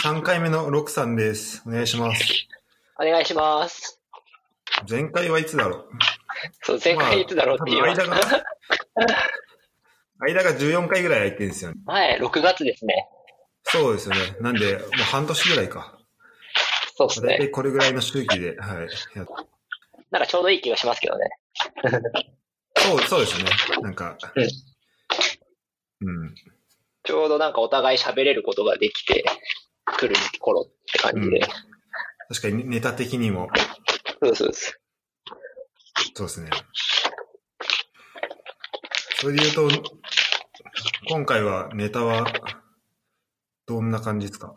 3回目のロクさんです。お願いします。お願いします。前回はいつだろう？そう、前回いつだろうっていう、まあ間が、間が14回ぐらい空いてるんですよね。前、6月ですね。そうですよね。なんで、もう半年ぐらいか。そうですね。だいたいこれぐらいの周期で、はい。なんかちょうどいい気がしますけどね。そう、そうですね。なんか、うん。ちょうどなんかお互い喋れることができてくる頃って感じで。確かにネタ的にも、そうそうです。そうですね。それで言うと、今回はネタは、どんな感じですか？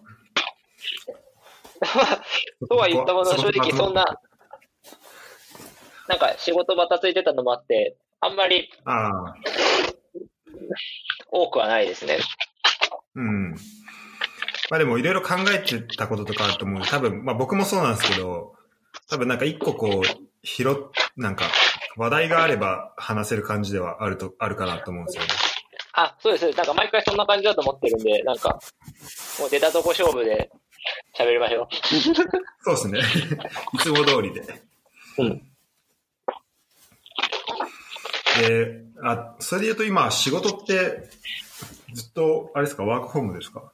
とは言ったものの、正直そんな。な、なんか仕事バタついてたのもあって、あんまり多くはないですね。うん。まあでもいろいろ考えてたこととかあると思う。多分、まあ僕もそうなんですけど、多分なんか一個こう、拾っ、なんか話題があれば話せる感じではあると、あるかなと思うんですよね。あ、そうです。なんか毎回そんな感じだと思ってるんで、なんか、もう出たとこ勝負で喋りましょ そうですね。いつも通りで。う。うん。で、あ、それで言うと今仕事って、ずっと、あれですか、ワークホームですか？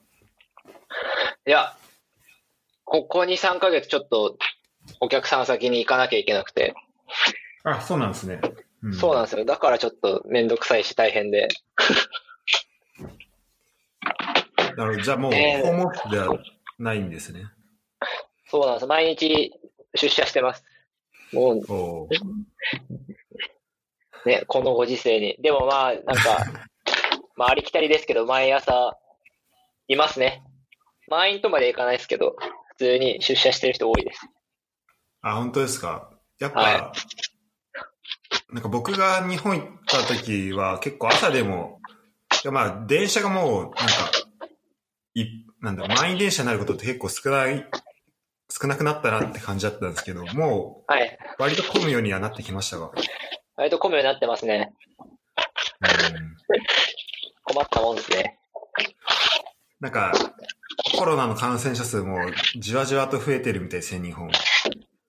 いや、ここ2、3ヶ月ちょっとお客さん先に行かなきゃいけなくて、あ、そうなんですね。うん、そうなんですよ。だからちょっとめんどくさいし大変で。なるほど。じゃあもう、えーホームオフィスではないんですね。そうなんです。毎日出社してます。もうね、このご時世に。でもまあ、なんか、まあありきたりですけど、毎朝いますね。満員とまでいかないですけど、普通に出社してる人多いです。あ、本当ですか？やっぱ、はなんか僕が日本行った時は結構朝でも、いやまあ電車がもう、なんか、い、なんだ満員電車になることって結構少ない、少なくなったなって感じだったんですけど、もはい。う割と混むようにはなってきましたが。割と混むようになってますね。うん困ったもんですね。なんか、コロナの感染者数もじわじわと増えてるみたいですね、日本。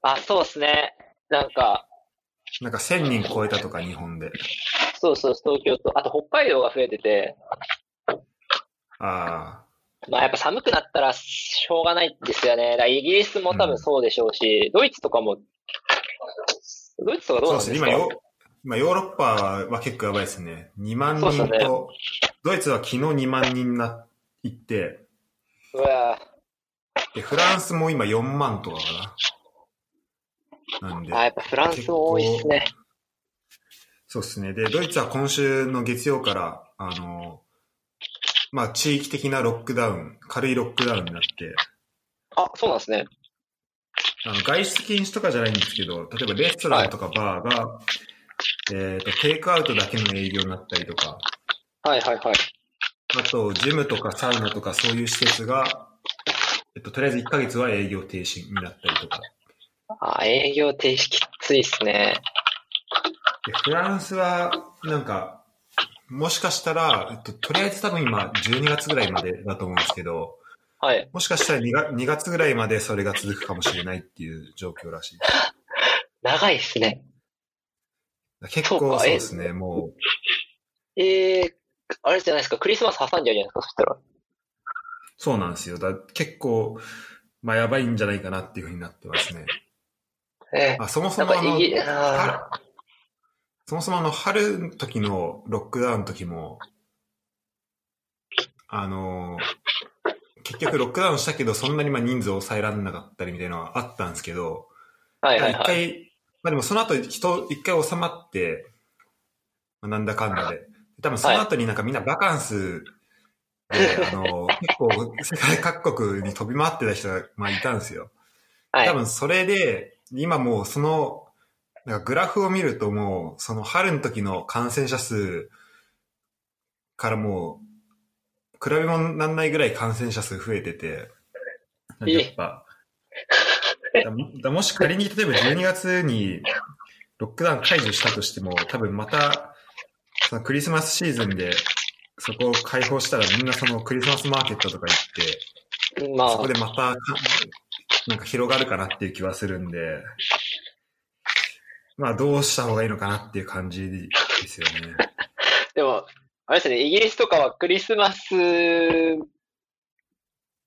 あ、そうですね。なんか、なんか1000人超えたとか、日本で。そうそう、東京と、あと北海道が増えてて、あまあやっぱ寒くなったらしょうがないですよね。だイギリスも多分そうでしょうし、ドイツとかも、ドイツとかあ、そうですね。どう？なんですか今ヨ、今ヨーロッパは結構やばいですね。2万人と、ドイツは昨日2万人な、行って、うわで、フランスも今4万とかかな。なんであ、、やっぱフランスも多いですね。そうですね。で、ドイツは今週の月曜から、あの、まあ、地域的なロックダウン、軽いロックダウンになって、あ、そうなんですね。あの外出禁止とかじゃないんですけど、例えばレストランとかバーが、えっ、と、テイクアウトだけの営業になったりとか、はいはいはい。あと、ジムとかサウナとかそういう施設が、えっと、とりあえず1ヶ月は営業停止になったりとか。あ、営業停止きついっすね。でフランスは、なんか、もしかしたら、えっと、とりあえず多分今、12月ぐらいまでだと思うんですけど、はい。もしかしたら 2, 月2月ぐらいまでそれが続くかもしれないっていう状況らしい。長いっすね。結構そうですね、もう。えー、あれじゃないですか、クリスマス挟んじゃうじゃないですか、そしたら。そうなんですよ。だ結構、まあやばいんじゃないかなっていうふうになってますね。えあそもそもあの、そもそもあの、春の時のロックダウンの時も、あの、結局ロックダウンしたけど、そんなにまあ人数を抑えられなかったりみたいなのはあったんですけど、一はいはいはい。回、まあでもその後人、一回収まって、まあなんだかんだで。多分その後になんかみんなバカンスで、あの、結構世界各国に飛び回ってた人が、まあいたんですよ。はい。多分それで、今もうその、なんかグラフを見るともう、その春の時の感染者数からもう、比べ物にならないぐらい感染者数増えてて、なんかやっぱ、だだもし仮に例えば12月にロックダウン解除したとしても、多分また、そのクリスマスシーズンで、そこを開放したらみんなそのクリスマスマーケットとか行って、まあそこで、またか、なんか広がるかなっていう気はするんで、まあどうした方がいいのかなっていう感じですよね。でも、あれですね、イギリスとかはクリスマス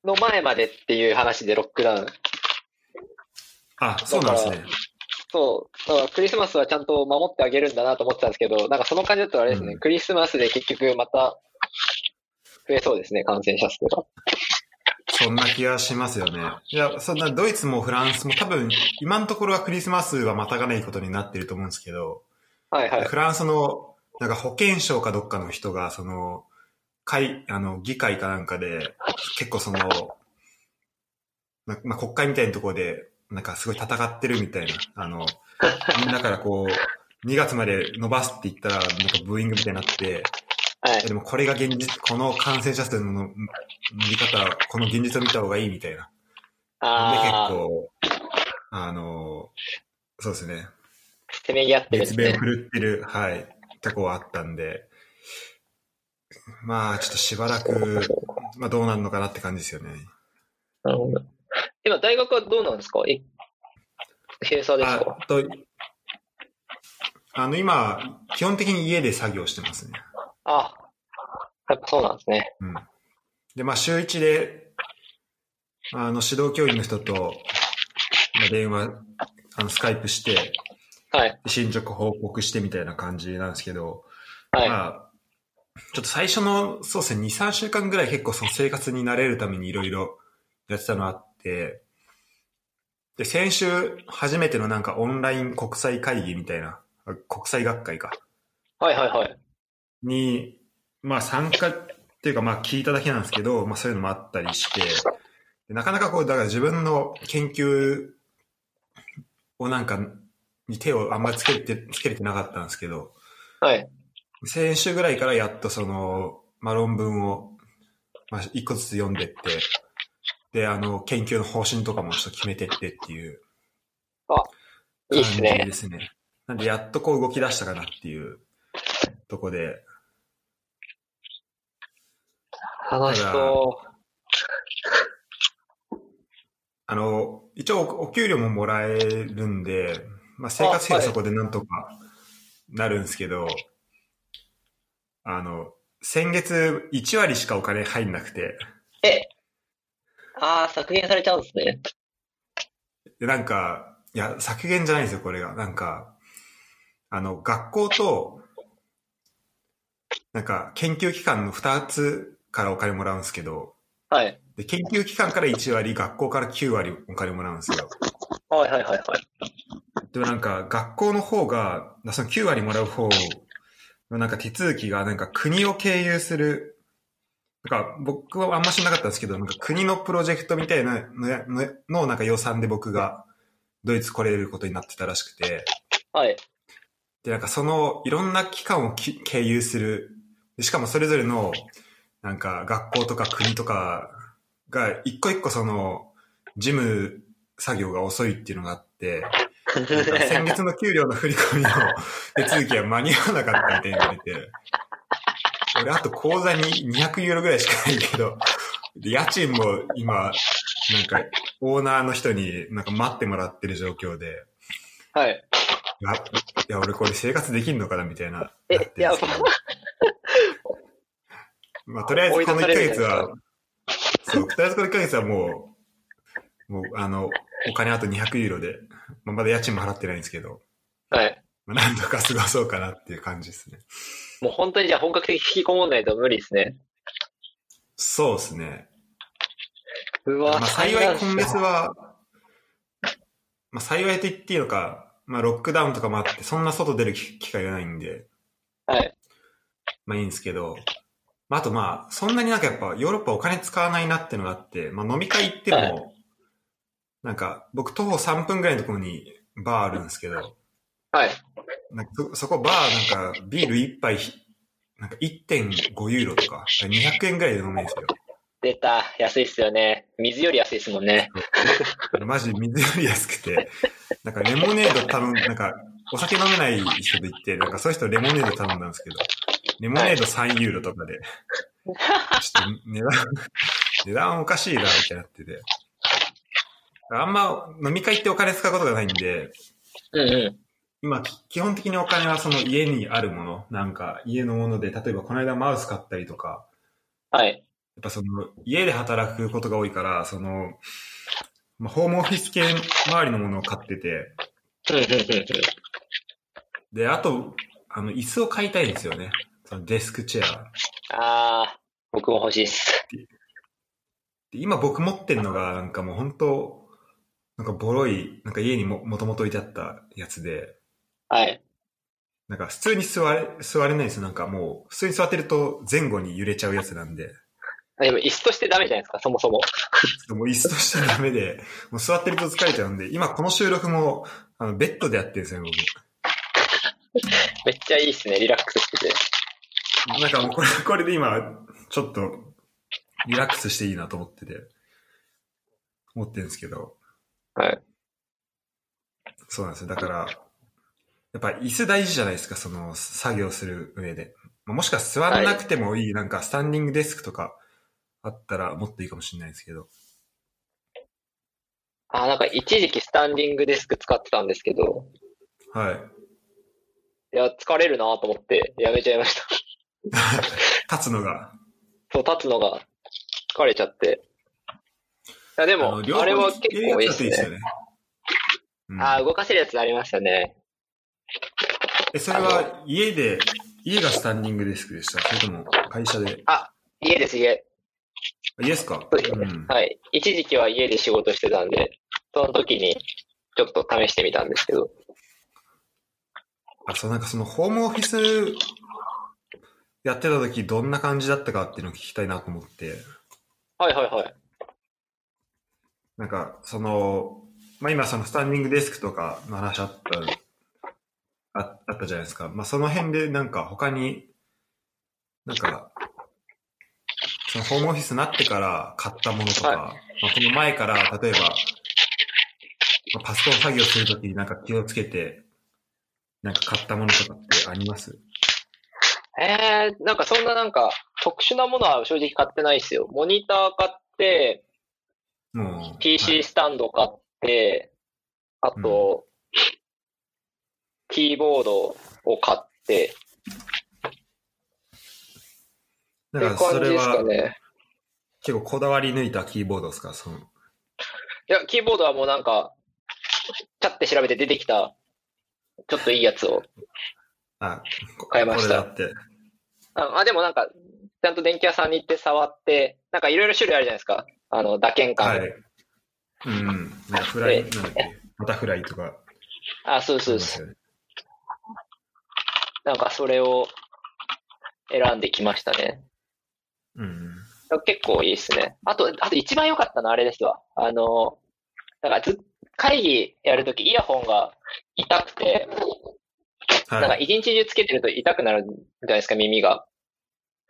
の前までっていう話でロックダウン。あ、そうなんですね。そう。だからクリスマスはちゃんと守ってあげるんだなと思ってたんですけど、なんかその感じだとあれですね、うんクリスマスで結局また増えそうですね、感染者数が。そんな気がしますよね。いや、そんなドイツもフランスも多分、今のところはクリスマスはまたがないことになってると思うんですけど、はいはい。フランスの、なんか保健省かどっかの人が、その、会、あの、議会かなんかで、結構その、ま、まあ、国会みたいなところで、なんかすごい戦ってるみたいな、あの、みんなからこう、2月まで伸ばすって言ったら、なんかブーイングみたいになって、はい。でもこれが現実、この感染者数の伸び方、この現実を見た方がいいみたいな。で、結ああ、構、あの、そうですね。せめぎ合ってるね。熱弁振るってる、はい、とこはあったんで、まあ、ちょっとしばらく、まあどうなるのかなって感じですよね。なるほど。今、大学はどうなんですか？え、閉鎖ですか？あと、あの、今、基本的に家で作業してますね。あ、やっぱそうなんですね。うん。で、まあ、週一で、あの、指導教員の人と、まあ、電話、あの、スカイプして、はい。進捗報告してみたいな感じなんですけど、はい。まあ、ちょっと最初の、そうですね、2、3週間ぐらい結構その生活に慣れるためにいろいろやってたのあって、で、先週初めてのなんかオンライン国際会議みたいな、あ国際学会か、はいはいはい。に、まあ参加っていうかまあ聞いただけなんですけど、まあそういうのもあったりして、でなかなかこう、だから自分の研究をなんか、に手をあんまりつけて、つけれてなかったんですけど、はい。先週ぐらいからやっとその、まあ、論文を、まあ、一個ずつ読んでって、で、あの、研究の方針とかもちょっと決めてってっていういいっす感じね。ですね。なんで、やっとこう動き出したかなっていうとこで、楽しそあの、一応おお給料ももらえるんで、まあ、生活費はそこでなんとかなるんですけど、あの、先月1割しかお金入んなくて、う。え、ああ、削減されちゃうんですね。で、なんか、いや、削減じゃないんですよ、これが。なんか、あの、学校と、なんか、研究機関の2つからお金もらうんですけど、はい。で、研究機関から1割、学校から9割お金もらうんですよ。はいはいはいはい。でもなんか、学校の方が、その9割もらう方のなんか手続きが、なんか国を経由する、なんか僕はあんま知らなかったんですけど、なんか国のプロジェクトみたいなのやののなんか予算で僕がドイツ来れることになってたらしくて、はい。で、なんかそのいろんな機関をき経由する、でしかもそれぞれのなんか学校とか国とかが一個一個その事務作業が遅いっていうのがあって、先月の給料の振り込みの手続きは間に合わなかったみたいに言われて、俺あと口座に200ユーロぐらいしかないけど、で家賃も今、なんかオーナーの人になんか待ってもらってる状況で、はい。いや、いや俺これ生活できんのかなみたいな。えいやまあ、とりあえずこの1ヶ月は、そう、とりあえずこの1ヶ月はもう、もう、あの、お金あと200ユーロで、まあ、まだ家賃も払ってないんですけど、はい。まあ、なんとか過ごそうかなっていう感じですね。もう本当にじゃあ本格的に引きこもんないと無理ですね。そうですね。うわ、まあ、幸い今月は、まあ、幸いと言っていいのか、まあ、ロックダウンとかもあって、そんな外出る機機会がないんで、はい。まあいいんですけど、まあ、あとまあ、そんなになんかやっぱヨーロッパお金使わないなっていうのがあって、まあ飲み会行っても、はいなんか僕徒歩3分ぐらいのところにバーあるんですけど、はい。なんかそそこバーなんかビール1杯ひなんか1.5ユーロとか、200円ぐらいで飲めるんですよ。出た。安いっすよね。水より安いっすもんね。マジ水より安くて、なんかレモネード頼んなんかお酒飲めない人と言って、なんかそういう人レモネード頼んだんですけど、レモネード3ユーロとかで、ちょっと値段、値段おかしいな、みたいになってて。あんま飲み会ってお金使うことがないんで、うんうん。今、き基本的にお金はその家にあるもの、なんか家のもので、例えばこの間マウス買ったりとか、はい。やっぱその家で働くことが多いから、その、まあ、ホームオフィス系周りのものを買ってて。で、あと、あの、椅子を買いたいんですよね。そのデスクチェア。ああ、僕も欲しいっす。で今僕持ってるのが、なんかもう本当なんかボロい、なんか家にももともと置いてあったやつで、はい。なんか普通に座れ、座れないんですよ。なんかもう、普通に座ってると前後に揺れちゃうやつなんで、でも椅子としてダメじゃないですか、そもそも。もう椅子としてダメで、もう座ってると疲れちゃうんで、今この収録も、あの、ベッドでやってるんですよ、僕。めっちゃいいっすね、リラックスしてて。なんかもうこれ、これで今、ちょっと、リラックスしていいなと思ってて、思ってるんですけど、はい。そうなんですよ。だから、やっぱ椅子大事じゃないですか、その、作業する上で。まあもしか座らなくてもいい、なんかスタンディングデスクとかあったらもっといいかもしれないですけど。あーなんか一時期スタンディングデスク使ってたんですけど、はい。いや、疲れるなと思ってやめちゃいました。立つのが。そう、立つのが疲れちゃって。いや、でも、あれは結構いいっすね。ね。うんああ、動かせるやつありましたね。え、それは家で、家がスタンディングデスクでした？それとも会社で？家です、家。あ家ですか？うん。はい。一時期は家で仕事してたんで、その時にちょっと試してみたんですけど。あ、そう、なんかそのホームオフィスやってた時どんな感じだったかっていうのを聞きたいなと思って。はいはいはい。なんか、その、まあ、今そのスタンディングデスクとかの話あった、ああったじゃないですか。まあ、その辺でなんか他に、なんか、そのホームオフィスになってから買ったものとか、はいまあ、その前から例えば、まあパソコン作業するときになんか気をつけて、なんか買ったものとかってあります？えー、なんかそんななんか特殊なものは正直買ってないですよ。モニター買って、もう。は PC いスタンド買って、あと、キーボードを買って、ってなんかそれはね。結構こだわり抜いたキーボードですか？そのいや、キーボードはもうなんか、チャって調べて出てきた、ちょっといいやつを。買いましたこれだって。あ、あでもなんか、ちゃんと電気屋さんに行って触って、なんかいろいろ種類あるじゃないですか。あの、打鍵感。はい。うん。フライ、でなんだっけ、バタフライとか。あ、そうそうそう。なんかそれを選んできましたね。うん。結構いいですね。あと、あと一番良かったのはあれですわ。あの、なんかず、会議やるときイヤホンが痛くて、なんかはい。一日中つけてると痛くなるじゃないですか、耳が。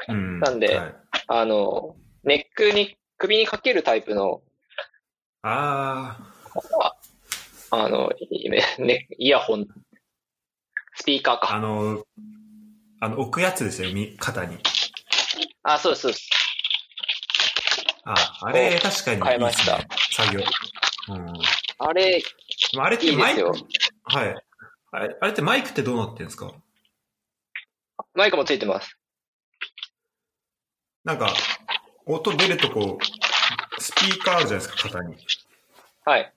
うんなんではいあの、ネックに、首にかけるタイプの、ああの、いね、イヤホン、スピーカーあ、あか。の、あの、置くやつですよ、み肩に。あ、そうです、そうです。あ、あれ、確かに買いました。作業。うん。あれ、あれっいてマイク。はい。あれ、あれってマイクってどうなってるんですか？マイクもついてます。なんか、音出るとこ、スピーカーあるじゃないですか、肩に。はい。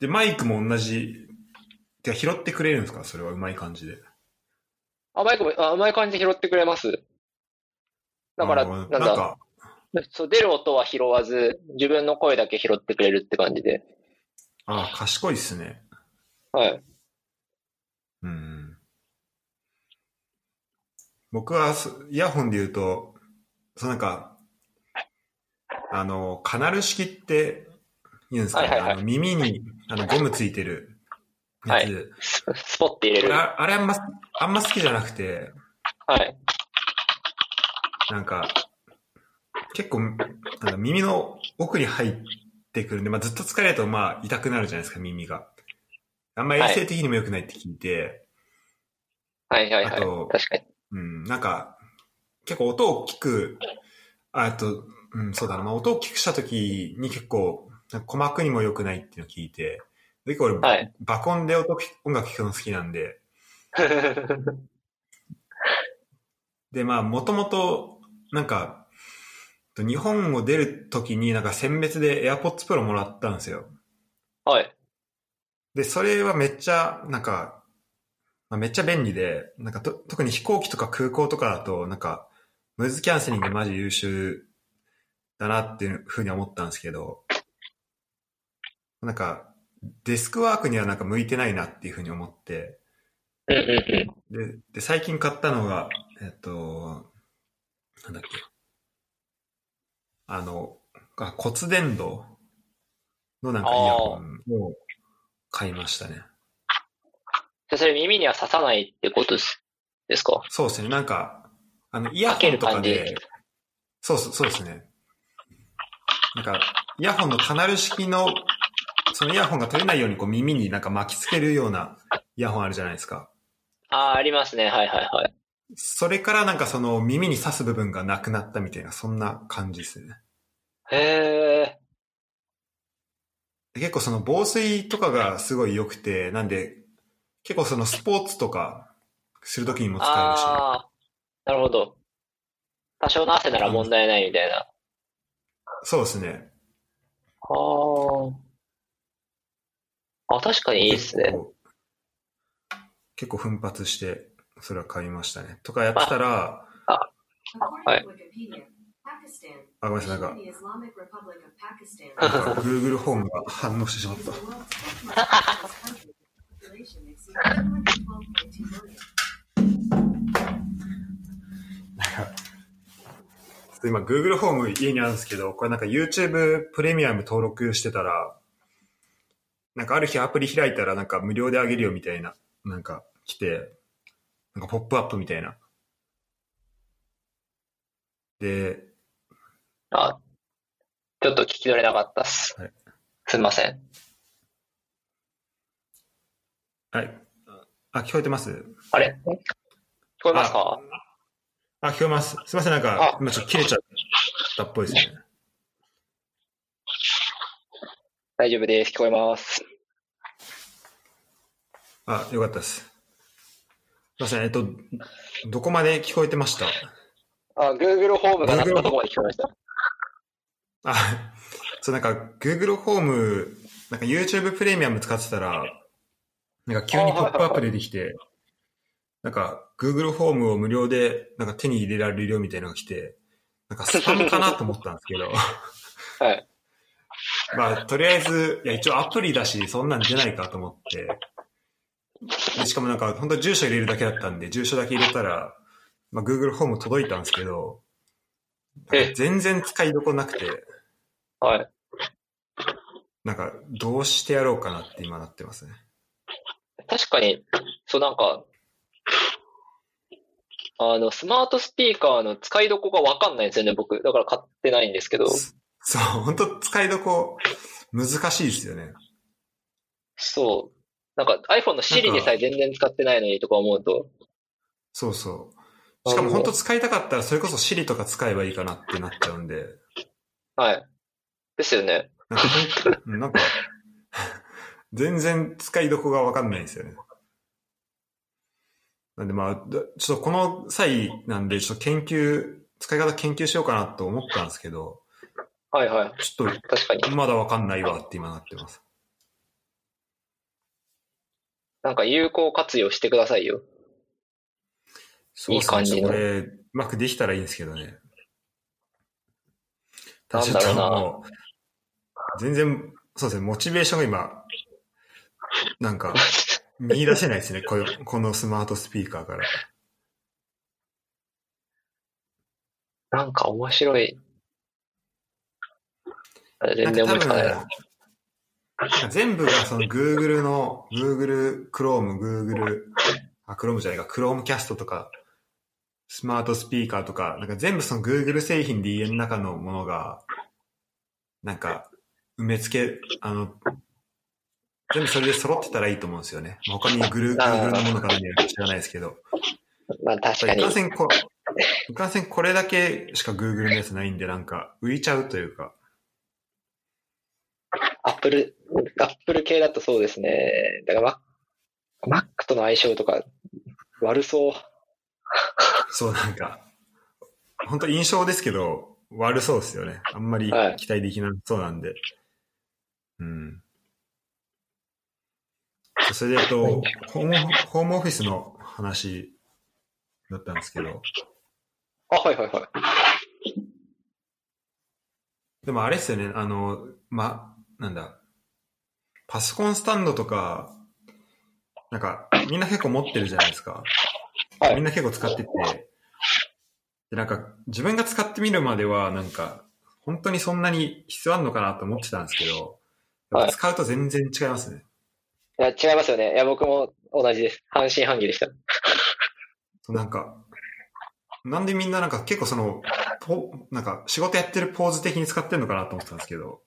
で、マイクも同じ、てか拾ってくれるんですか？それはうまい感じで。あ、マイクも、あ、うまい感じで拾ってくれます。だから、あのなんだ、なんか、そう、出る音は拾わず、自分の声だけ拾ってくれるって感じで。あ賢いっすね。はい。うん。僕はす、イヤホンで言うと、そうなんか、あの、カナル式って言うんですかね？はいはい耳にあのゴムついてるやつ。ススポッて入れる。はああれあんま、あんま好きじゃなくて、い。なんか、結構、なんか耳の奥に入ってくるんで、まあ、ずっと疲れると、まあ、痛くなるじゃないですか、耳が。あんま衛生的にも良くないって聞いて、はいはいはいあと。確かに。うん、なんか、結構音を大きく、ああと、うん、そうだな。まあ、音を大きくした時に結構、鼓膜にも良くないっていうのを聞いて、で、結構俺、はい爆音で音音楽聴くの好きなんで、で、まあ、もともと、なんか、日本を出るときになんか選別で AirPods Pro もらったんですよ。はい。で、それはめっちゃ、なんか、まあ、めっちゃ便利で、なんかと、特に飛行機とか空港とかだと、なんか、ムズキャンセリングマジ優秀だなっていうふうに思ったんですけど、なんか、デスクワークにはなんか向いてないなっていうふうに思って。で、で最近買ったのが、えっと、なんだっけ。あの、あ骨伝導のなんかイヤホンを買いましたね。じゃあそれ耳には刺さないってことですですか？そうですね。なんか、あの、イヤホンとかで、そうそう、そうですね。なんか、イヤホンのカナル式の、そのイヤホンが取れないようにこう耳になんか巻きつけるようなイヤホンあるじゃないですか。ああ、ありますね。はいはいはい。それからなんかその耳に刺す部分がなくなったみたいな、そんな感じですね。へえ。で結構その防水とかがすごい良くて、なんで、結構そのスポーツとかするときにも使えるし、ああ、なるほど。多少の汗なら問題ないみたいな。そうですね。ああ。あ、確かにいいですね。結構。奮発して、それは買いましたね。とかやってたら、はいあ、ごめんなさい、なんか、なんなんか Google ホームが反応してしまった。なんか、今 Google ホーム家にあるんですけど、これなんか YouTube プレミアム登録してたら、なんかある日アプリ開いたらなんか無料であげるよみたいな、なんか来て、なんかポップアップみたいな。で、あ、ちょっと聞き取れなかったっす。はいすみません。はい。あ、聞こえてます？あれ？聞こえますか？あ、聞こえます。すいません、なんかあ、今ちょっと切れちゃったっぽいですね。大丈夫です。聞こえます。あ、よかったです。すいません、えっと、どこまで聞こえてました？あ、Google ホームが鳴ったところまで聞こえました？あ、そう、なんか、Google ホーム、なんか YouTube プレミアム使ってたら、なんか急にポップアップ出てきて、なんか Google ホームを無料でなんか手に入れられるよみたいなのが来て、なんかスパムかなと思ったんですけど、はい。まあ、とりあえず、いや、一応アプリだし、そんなん出ないかと思って、でしかもなんか、本当住所入れるだけだったんで、住所だけ入れたら、まあ、Google ホーム届いたんですけど、え全然使いどこなくて、はい。なんか、どうしてやろうかなって今なってますね。確かに、そうなんか、あの、スマートスピーカーの使いどこがわかんないんですよね、僕。だから買ってないんですけど。そう、本当使いどこ難しいですよね。そう。なんか iPhone の Siri でさえ全然使ってないのにとか思うと。そうそう。しかも本当使いたかったら、それこそ Siri とか使えばいいかなってなっちゃうんで、はい。ですよね。なんか全然使いどこがわかんないんですよね。なんでまあ、だちょっとこの際なんで、ちょっと研究、使い方研究しようかなと思ったんですけど、はいはい。ちょっ確かに。とまだわかんないわって今なってます。なんか有効活用してくださいよ。そうっすねいい感じのこれ、うまくできたらいいんですけどね。ただちょっともう全然、そうですね、モチベーションが今、なんか、見出せないですね、このこのスマートスピーカーから。なんか面白い。あ全然なんか多分思いつかないな。全部がその Google の、Google Chrome、Google、あ、Chrome じゃないか、Chromecast とか、スマートスピーカーとか、なんか全部その Google 製品で家の中のものが、なんか、埋め付け、あの、全部それで揃ってたらいいと思うんですよね。他に Google のものが何やるか知らないですけど。まあ確かにいかん。せんこう、いかんせんこれだけしか Google のやつないんで、なんか浮いちゃうというか。アップル、アップル系だとそうですね。だからマ Mac との相性とか悪そう。そうなんか、本当印象ですけど、悪そうですよね。あんまりはい期待できなそうなんで。うん。それでと、ホーム、ホームオフィスの話だったんですけど、あ、はいはいはい。でもあれっすよね、あの、ま、なんだ、パソコンスタンドとか、なんか、みんな結構持ってるじゃないですか。はいみんな結構使ってて、で、なんか、自分が使ってみるまでは、なんか、本当にそんなに必要あんのかなと思ってたんですけど、はい使うと全然違いますね。いや、違いますよね。いや、僕も同じです。半信半疑でした。なんか、なんでみんななんか結構その、ポなんか仕事やってるポーズ的に使ってるのかなと思ってたんですけど、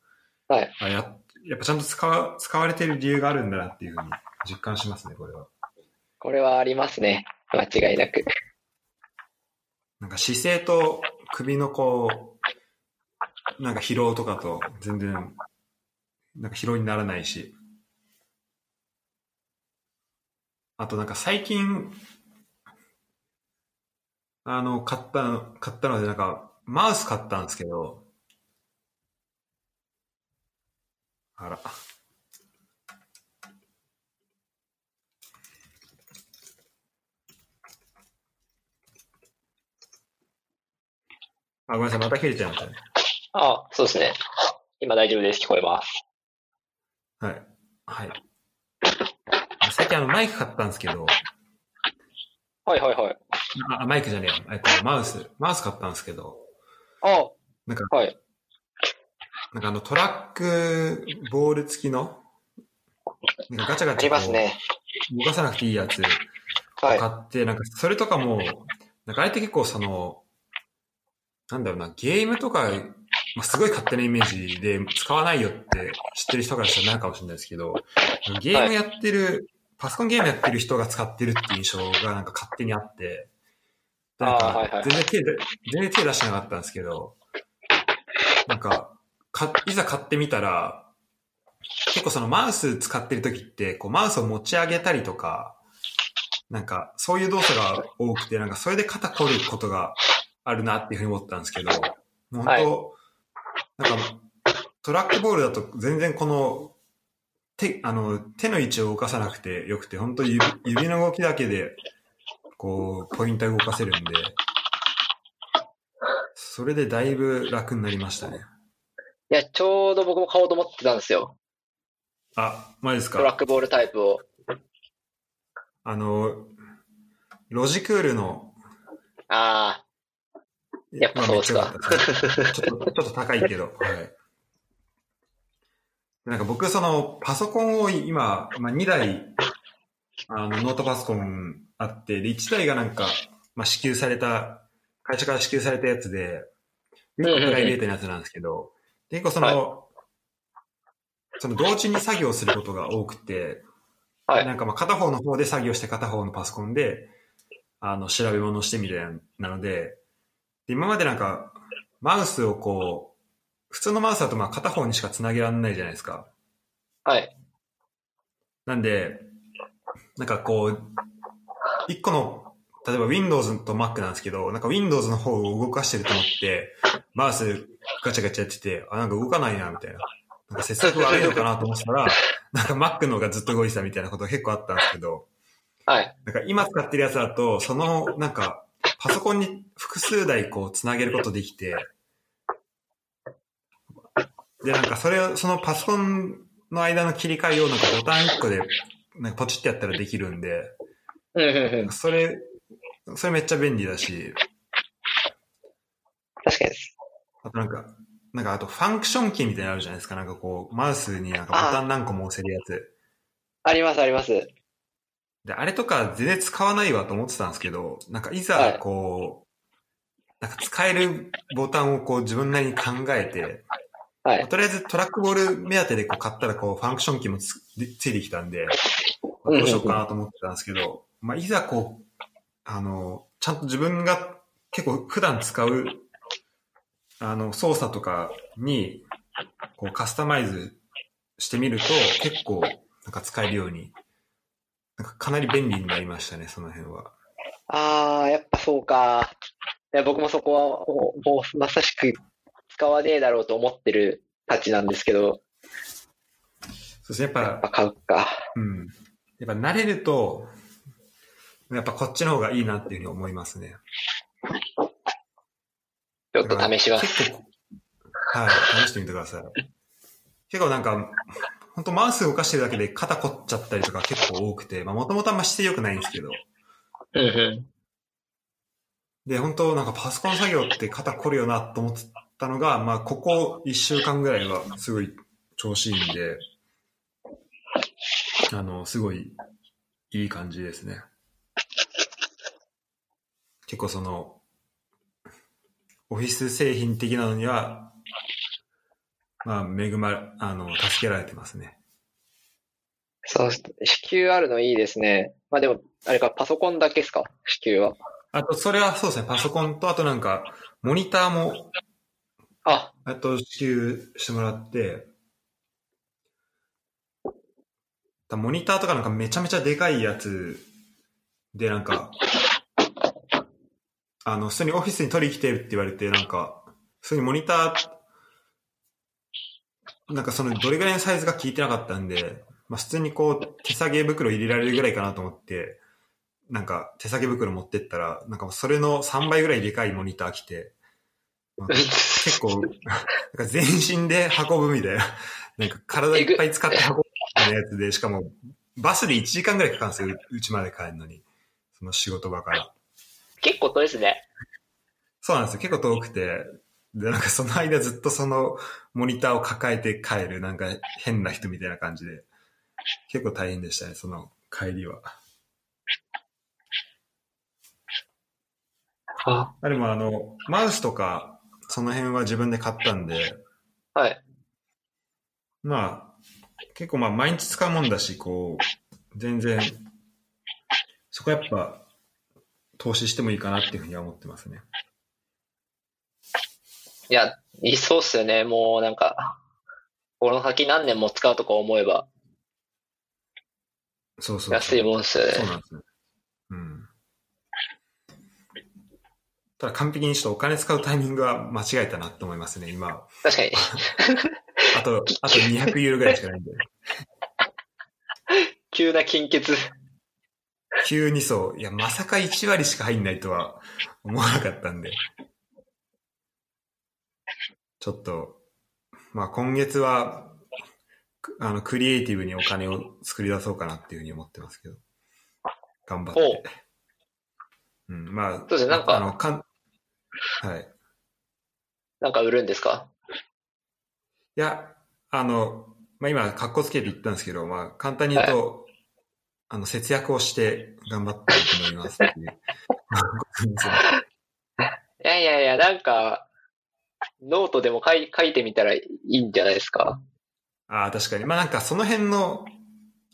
はい。あややっぱちゃんと使わ使われてる理由があるんだなっていうふうに実感しますね、これは。これはありますね。間違いなく。なんか姿勢と首のこう、なんか疲労とかと全然、なんか疲労にならないし。あとなんか最近、あの、買った、買ったのでなんか、マウス買ったんですけど、あら。あ、ごめんなさい、また切れちゃいましたね。あそうですね。今大丈夫です。聞こえます。はい。はい。最近あのマイク買ったんですけど、はいはいはい。あ、マイクじゃねえよ。えっと、マウス、マウス買ったんですけど、あなんか、はい。なんかあのトラックボール付きの、なんかガチャガあチャこうね。動かさなくていいやつはい。買って、なんかそれとかも、なんかあれって結構その、なんだろうな、ゲームとか、まあ、すごい勝手なイメージで使わないよって知ってる人からしたらないかもしれないですけど、ゲームやってる、パソコンゲームやってる人が使ってるって印象がなんか勝手にあって、なんあーはいはいか全然手で、全然手出してなかったんですけど、なんか、か、いざ買ってみたら、結構そのマウス使ってる時って、こうマウスを持ち上げたりとか、なんかそういう動作が多くて、なんかそれで肩凝ることがあるなっていうふうに思ったんですけど、本当、はいなんかトラックボールだと全然この手、あの、手の位置を動かさなくてよくて、本当指指の動きだけで、こう、ポインター動かせるんで、それでだいぶ楽になりましたね。いや、ちょうど僕も買おうと思ってたんですよ。あ、マジですトラッかクボールタイプを。あの、ロジクールの、あやっぱそうっすかちょっと、ちょっと高いけど、はい。なんか僕、その、パソコンを今、まあ、2台、あの、ノートパソコンあって、で、1台がなんか、まあ、支給された、会社から支給されたやつで、1個プライベートなやつなんですけど、で結構その、その同時に作業することが多くて、はいなんかまあ片方の方で作業して片方のパソコンで、あの、調べ物をしてみたいなので、で今までなんか、マウスをこう、普通のマウスだとまあ片方にしか繋げられないじゃないですか。あ、はい。なんで、なんかこう、一個の、例えば Windows と Mac なんですけど、なんか Windows の方を動かしてると思って、マウスガチャガチャやってて、あ、なんか動かないな、みたいな。なんか接続悪いのかなと思ってたら、なんか Mac の方がずっと動いてたみたいなことが結構あったんですけど、はい。なんか今使ってるやつだと、その、なんか、パソコンに複数台こう繋げることできて、で、なんかそれを、そのパソコンの間の切り替えをなんかボタン1個で、なんかポチってやったらできるんで。それ、それめっちゃ便利だし、確かにです。あとなんか、なんかあとファンクションキーみたいなのあるじゃないですか。なんかこう、マウスになんかボタン何個も押せるやつ。ありますあります。で、あれとか全然使わないわと思ってたんですけど、なんかいざこう、なんか使えるボタンをこう自分なりに考えて、はい。とりあえずトラックボール目当てでこう買ったらこうファンクションキーもつついてきたんで、どうしようかなと思ってたんですけど、まあいざこう、あの、ちゃんと自分が結構普段使う、あの、操作とかに、こうカスタマイズしてみると、結構、なんか使えるように、なんかかなり便利になりましたね、その辺は。ああ、やっぱそうか。いや僕もそこはもう、もうまさしく使わねえだろうと思ってるたちなんですけど、そうですね、やっぱ、やっぱ買うか。うん。やっぱ慣れると、やっぱこっちの方がいいなっていうふうに思いますね。ちょっと試します。結構、はい、試してみてください。結構なんか、本当マウス動かしてるだけで肩凝っちゃったりとか結構多くて、まあもともとあんま姿勢良くないんですけど、うんうで、本当なんかパソコン作業って肩凝るよなと思ってたのが、まあここ1週間ぐらいはすごい調子いいんで、あの、すごいいい感じですね。結構その、オフィス製品的なのには、まあ恵ま、あの、助けられてますね。ん。そう、支給あるのいいですね。まあでも、あれか、パソコンだけですか？支給は。あと、それはそうですね、パソコンと、あとなんか、モニターも、あ、あと支給してもらって、だモニターとかなんかめちゃめちゃでかいやつでなんか、あの、普通にオフィスに取り来てるって言われて、なんか、普通にモニター、なんかそのどれぐらいのサイズが聞いてなかったんで、まあ普通にこう手提げ袋入れられるぐらいかなと思って、なんか手提げ袋持ってったら、なんかそれの3倍ぐらいでかいモニター来て、まあ結構、なんか全身で運ぶみたいな、なんか体いっぱい使って運ぶみたいなやつで、しかもバスで1時間ぐらいかかるんですよ、うちまで帰るのに。その仕事場から。結構遠いですね。そうなんですよ。結構遠くて。で、なんかその間ずっとそのモニターを抱えて帰る、なんか変な人みたいな感じで。結構大変でしたね、その帰りは。ああでもあの、マウスとか、その辺は自分で買ったんで、はい。まあ、結構まあ毎日使うもんだし、こう、全然、そこやっぱ、投資してもいいかなっていうふうには思ってますね。いや、いいそうっすよね。もうなんか、この先何年も使うとか思えば、そうそうそう。安いもんっすよね。そうなんですね。うん。ただ完璧にちょっとお金使うタイミングは間違えたなって思いますね、今。確かに。あと、あと200ユーロぐらいしかないんで。急な金欠。急にそう。いや、まさか1割しか入んないとは思わなかったんで。ちょっと、まあ今月は、くあの、クリエイティブにお金を作り出そうかなっていうふうに思ってますけど。頑張って。うん、まあ、そうですねなんかあの、かん、はい。なんか売るんですか？いや、あの、まあ、今、格好つけて言ったんですけど、まあ、簡単に言うと、あの、節約をして頑張っていくと思いますっていう。いやいやいや、なんか、ノートでも書い書いてみたらいいんじゃないですか？ああ、確かに。まあ、なんかその辺の、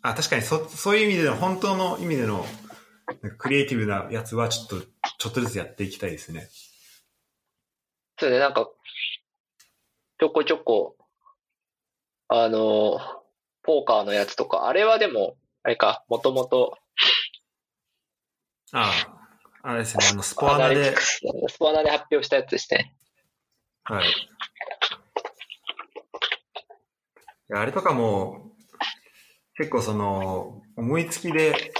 あ確かにそ、そういう意味での、本当の意味での、クリエイティブなやつはちょっと、ちょっとずつやっていきたいですね。そうね、なんか、ちょこちょこ、あの、ポーカーのやつとか、あれはでも、あれか、もともと、ああ、あれですね、あの、スポアナで、スポアナで発表したやつですね。はい。いやあれとかも、結構その、思いつきで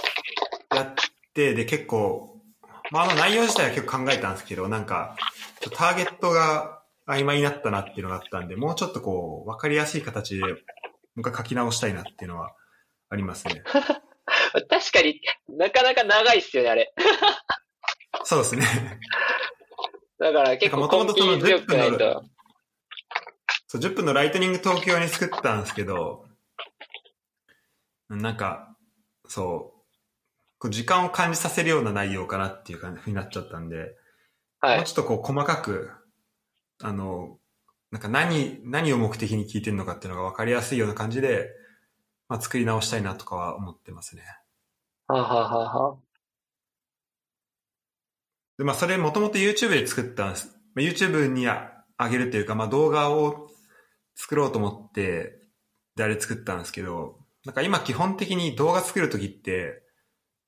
やって、で結構、まあ、あの内容自体は結構考えたんですけど、なんか、ちょっとターゲットが曖昧になったなっていうのがあったんで、もうちょっとこう、わかりやすい形で、もう一回書き直したいなっていうのはありますね。確かになかなか長いっすよね、あれ。そうですね。だから結構なんか元々その根気強くない10分と。そう、10分のライトニング東京に作ったんですけど、なんか、そう、こう時間を感じさせるような内容かなっていう感じになっちゃったんで、はいもう。ちょっとこう細かく、あの、なんか何、何を目的に聞いてるのかっていうのが分かりやすいような感じで、まあ、作り直したいなとかは思ってますね。はあはあはあはあで、まあ、それもともと YouTube で作ったんです。まあ YouTube にあ上げるというか、まあ、動画を作ろうと思って、で、あれ作ったんですけど、なんか今基本的に動画作るときって、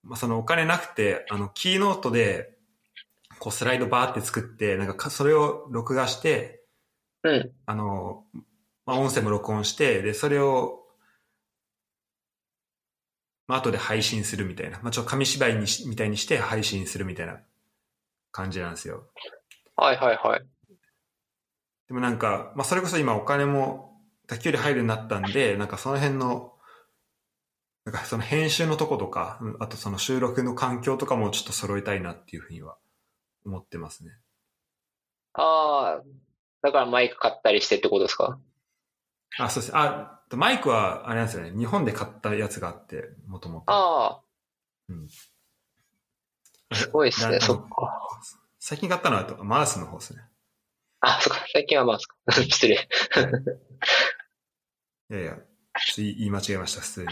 まあ、そのお金なくて、あの、キーノートで、こうスライドバーって作って、なんかかそれを録画して、うん。あの、まあ、音声も録音して、で、それを、まあ、後で配信するみたいな。まあ、ちょっと紙芝居にしみたいにして配信するみたいな感じなんですよ。はいはいはい。でもなんか、まあ、それこそ今お金も卓球で入るようになったんで、なんかその辺の、なんかその編集のとことか、うんあとその収録の環境とかもちょっと揃えたいなっていうふうには思ってますね。ああ、だからマイク買ったりしてってことですか？あ、そうですね。あ、マイクはあれなんですよね。日本で買ったやつがあって、もともと。ああ、うんすごいですね、なそっか。最近買ったのはマウスの方ですね。あ、そっか、最近はまあ、そっか失礼。いやいや、言い間違えました、普通に。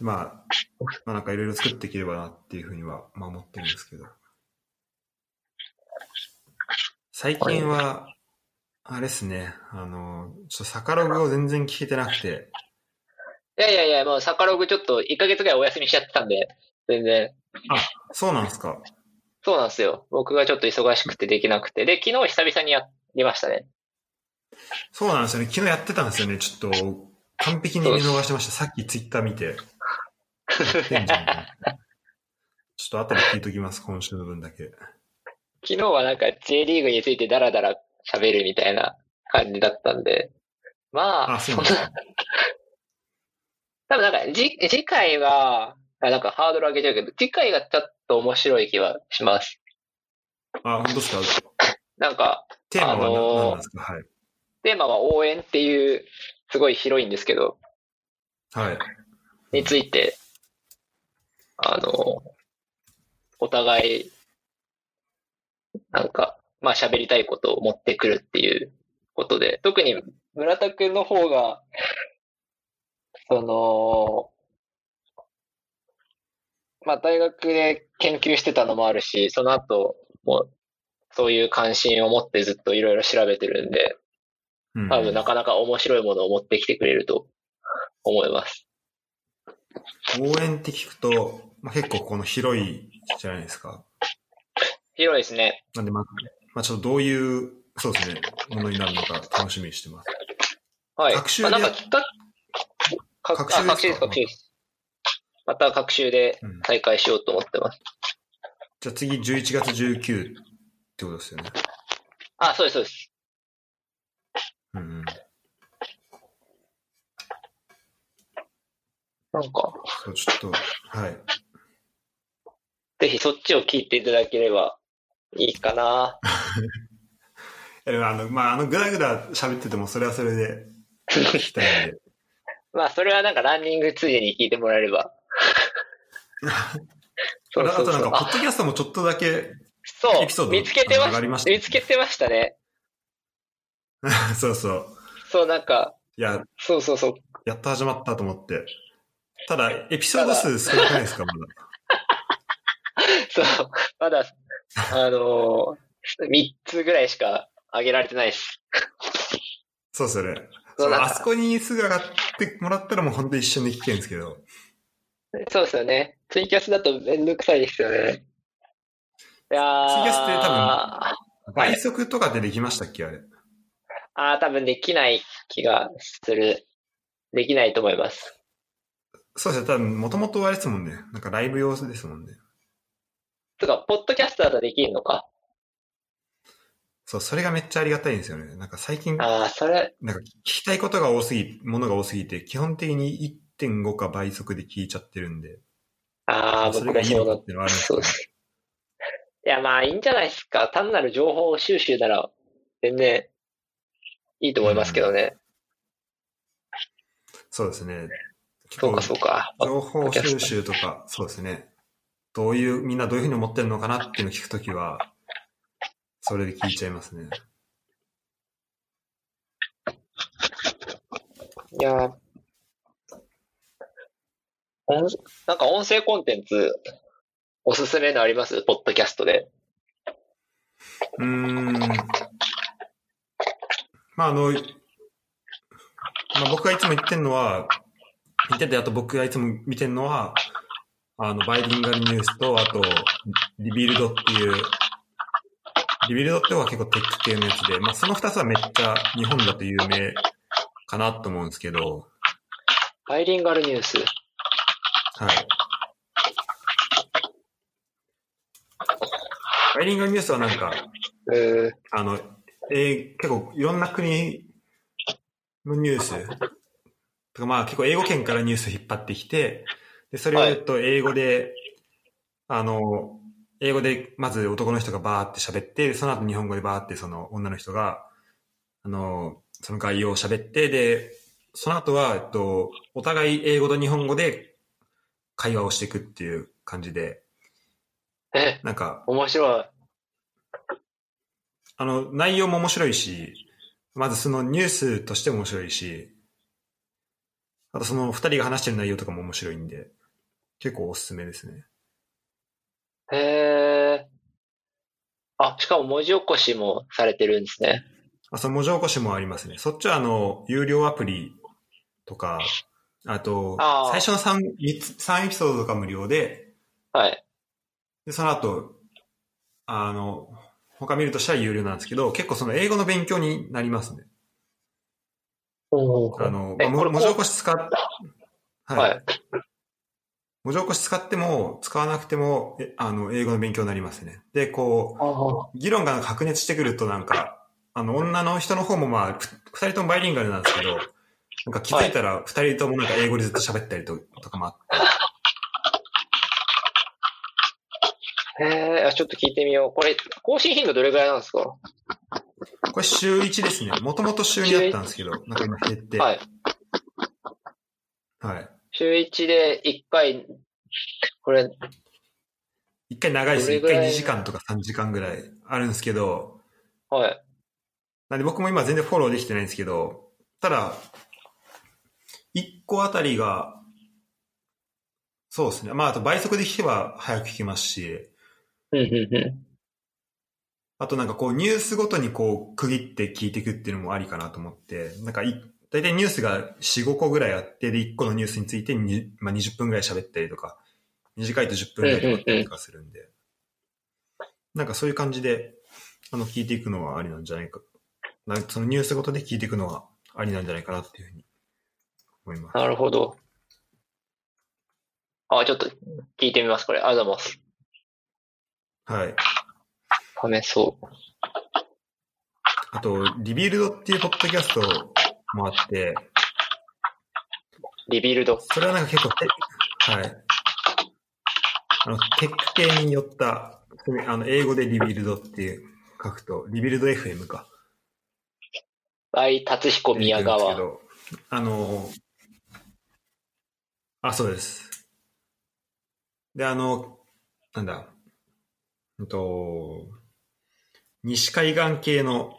まあ、まあなんかいろいろ作っていければなっていうふうには、まあ思ってるんですけど。最近は、あれですね、あの、ちょっとサカログを全然聞けてなくて、いやいやいや、もうサカログちょっと1ヶ月ぐらいお休みしちゃってたんで、全然。そうなんですか。そうなんですよ。僕がちょっと忙しくてできなくて。で、昨日久々にやりましたね。そうなんですよね。昨日やってたんですよね。ちょっと、完璧に見逃してました。さっきツイッター見てちょっと後で聞いときます、今週の分だけ。昨日はなんか J リーグについてダラダラ喋るみたいな感じだったんで。まあ、あ、そんですか。多分なんか、じ、次回は、あなんかハードル上げちゃうけど、次回がちょっと面白い気はします。あ、本当ですか？なんか、テーマは何,、あのですか？はい。テーマは応援っていう、すごい広いんですけど、はい。について、あの、お互い、なんか、まあ喋りたいことを持ってくるっていうことで、特に村田くんの方が、その、まあ大学で研究してたのもあるし、その後もそういう関心を持ってずっといろいろ調べてるんで、うん多分なかなか面白いものを持ってきてくれると思います。応援って聞くと、まあ、結構この広いじゃないですか。広いですね。なんでまあ、まあちょっとどういう、そうですね、ものになるのか楽しみにしてます。はい。学習で？まあ、なんかきっかか学習です学習です。また学習でうん再開しようと思ってます。じゃあ次11月19ってことですよね。あ、そうです、そうです。うんうん。なんか、そう、ちょっと、はい。ぜひそっちを聞いていただければいいかな。あの、まあ、あの、ぐだぐだ喋ってても、それはそれで聞きたいんで。まあ、それはなんかランニングついでに聞いてもらえれば。そうあそうそう。となんか、ポあッドキャストもちょっとだけ、そう、見つけてまし、た見つけてましたね。そうそう。そう、なんか、いや、そうそうそう。やっと始まったと思って。ただ、エピソード数少なくないですか、まだ。そう、まだ、あのー、3つぐらいしか上げられてないです。そうですよね。そあそこにすぐ上がってもらったらもう本当に一瞬で聞けるんですけど。そうですよね。ツイキャスだとめんどくさいですよね。いやーツイキャスって多分はい倍速とかでできましたっけあれ。ああ、多分できない気がする。できないと思います。そうですね。多分、もともとあれですもんね。なんかライブ用ですもんね。とか、ポッドキャストだとできるのか。そう、それがめっちゃありがたいんですよね。なんか最近、なんかああ、それ、聞きたいことが多すぎ、ものが多すぎて、基本的に1.5か倍速で聞いちゃってるんで。ああ、それがいい僕もそうだってのはあるんです。いや、まあ、いいんじゃないですか。単なる情報収集なら、全然、いいと思いますけどね。そうですね。そうか、そうか。情報収集とか、そうですね。どういう、みんなどういうふうに思ってるのかなっていうのを聞くときは、それで聞いちゃいますね。いやなんか音声コンテンツおすすめのあります？ポッドキャストで。うーん。まあ、あの、まあ、僕がいつも言ってるのは、言ってて、あと僕がいつも見てるのは、あの、バイリンガルニュースと、あと、 Rebuild っていう、 Rebuild ってのは結構テック系のやつで、まあ、その二つはめっちゃ日本だと有名かなと思うんですけど、バイリンガルニュース。はい。バイリンガルニュースはなんか、えー、あの、えー結構いろんな国のニュースとか、まあ結構英語圏からニュース引っ張ってきて、で、それをはい。えっと英語で、あの、英語でまず男の人がバーって喋って、その後日本語でバーってその女の人が、あの、その概要を喋って、で、その後は、えっと、お互い英語と日本語で会話をしていくっていう感じで、え、なんか、面白い。あの、内容も面白いし、まずそのニュースとしても面白いし、あとその二人が話してる内容とかも面白いんで、結構おすすめですね。へえ。あ、しかも文字起こしもされてるんですね。あ、その文字起こしもありますね。そっちはあの、有料アプリとか、あと、あー最初の3、三つ三エピソードとか無料で、はい。で、その後、あの、他見るとしたら有料なんですけど、結構その英語の勉強になりますね。あの、まあ文字起こし使っ、はいはい。文字起こし使っても、使わなくても、えあの、英語の勉強になりますね。で、こう、議論が白熱してくるとなんか、あの、女の人の方もまあ、ふ二人ともバイリンガルなんですけど、なんか気づいたら二人ともなんか英語でずっと喋ったりととかもあって、へえ、あちょっと聞いてみよう。これ、更新頻度どれぐらいなんですか？これ週1ですね。もともと週2だったんですけど、なんか今減って。はい。はい。週1で1回、これ、一回長いです。一回2時間とか3時間ぐらいあるんですけど、はい。なんで僕も今全然フォローできてないんですけど、ただ、1個あたりが、そうですね。まあ、あと倍速で聞けば早く聞けますし、うん、うん、うあとなんかこうニュースごとにこう区切って聞いていくっていうのもありかなと思って、なんかい、大体ニュースが4、5個ぐらいあって、で、1個のニュースについてに、まあ、20分ぐらい喋ったりとか、短いと10分ぐらいとかあったりとかするんで、なんかそういう感じで、あの、聞いていくのはありなんじゃないか。なんかそのニュースごとで聞いていくのはありなんじゃないかなっていうふうに思います。なるほど。あ、ちょっと聞いてみます、これ。ありがとうございます。はい。試そう。あと、 Rebuild っていうポッドキャストもあって、 Rebuild。それはなんか結構テ、はい。あの、テック系によった、あの、英語で Rebuild っていう書くと、 Rebuild FM か。バイ、達彦宮川。ですけどあの、あ、そうです。で、あの、なんだ、うんと、西海岸系の、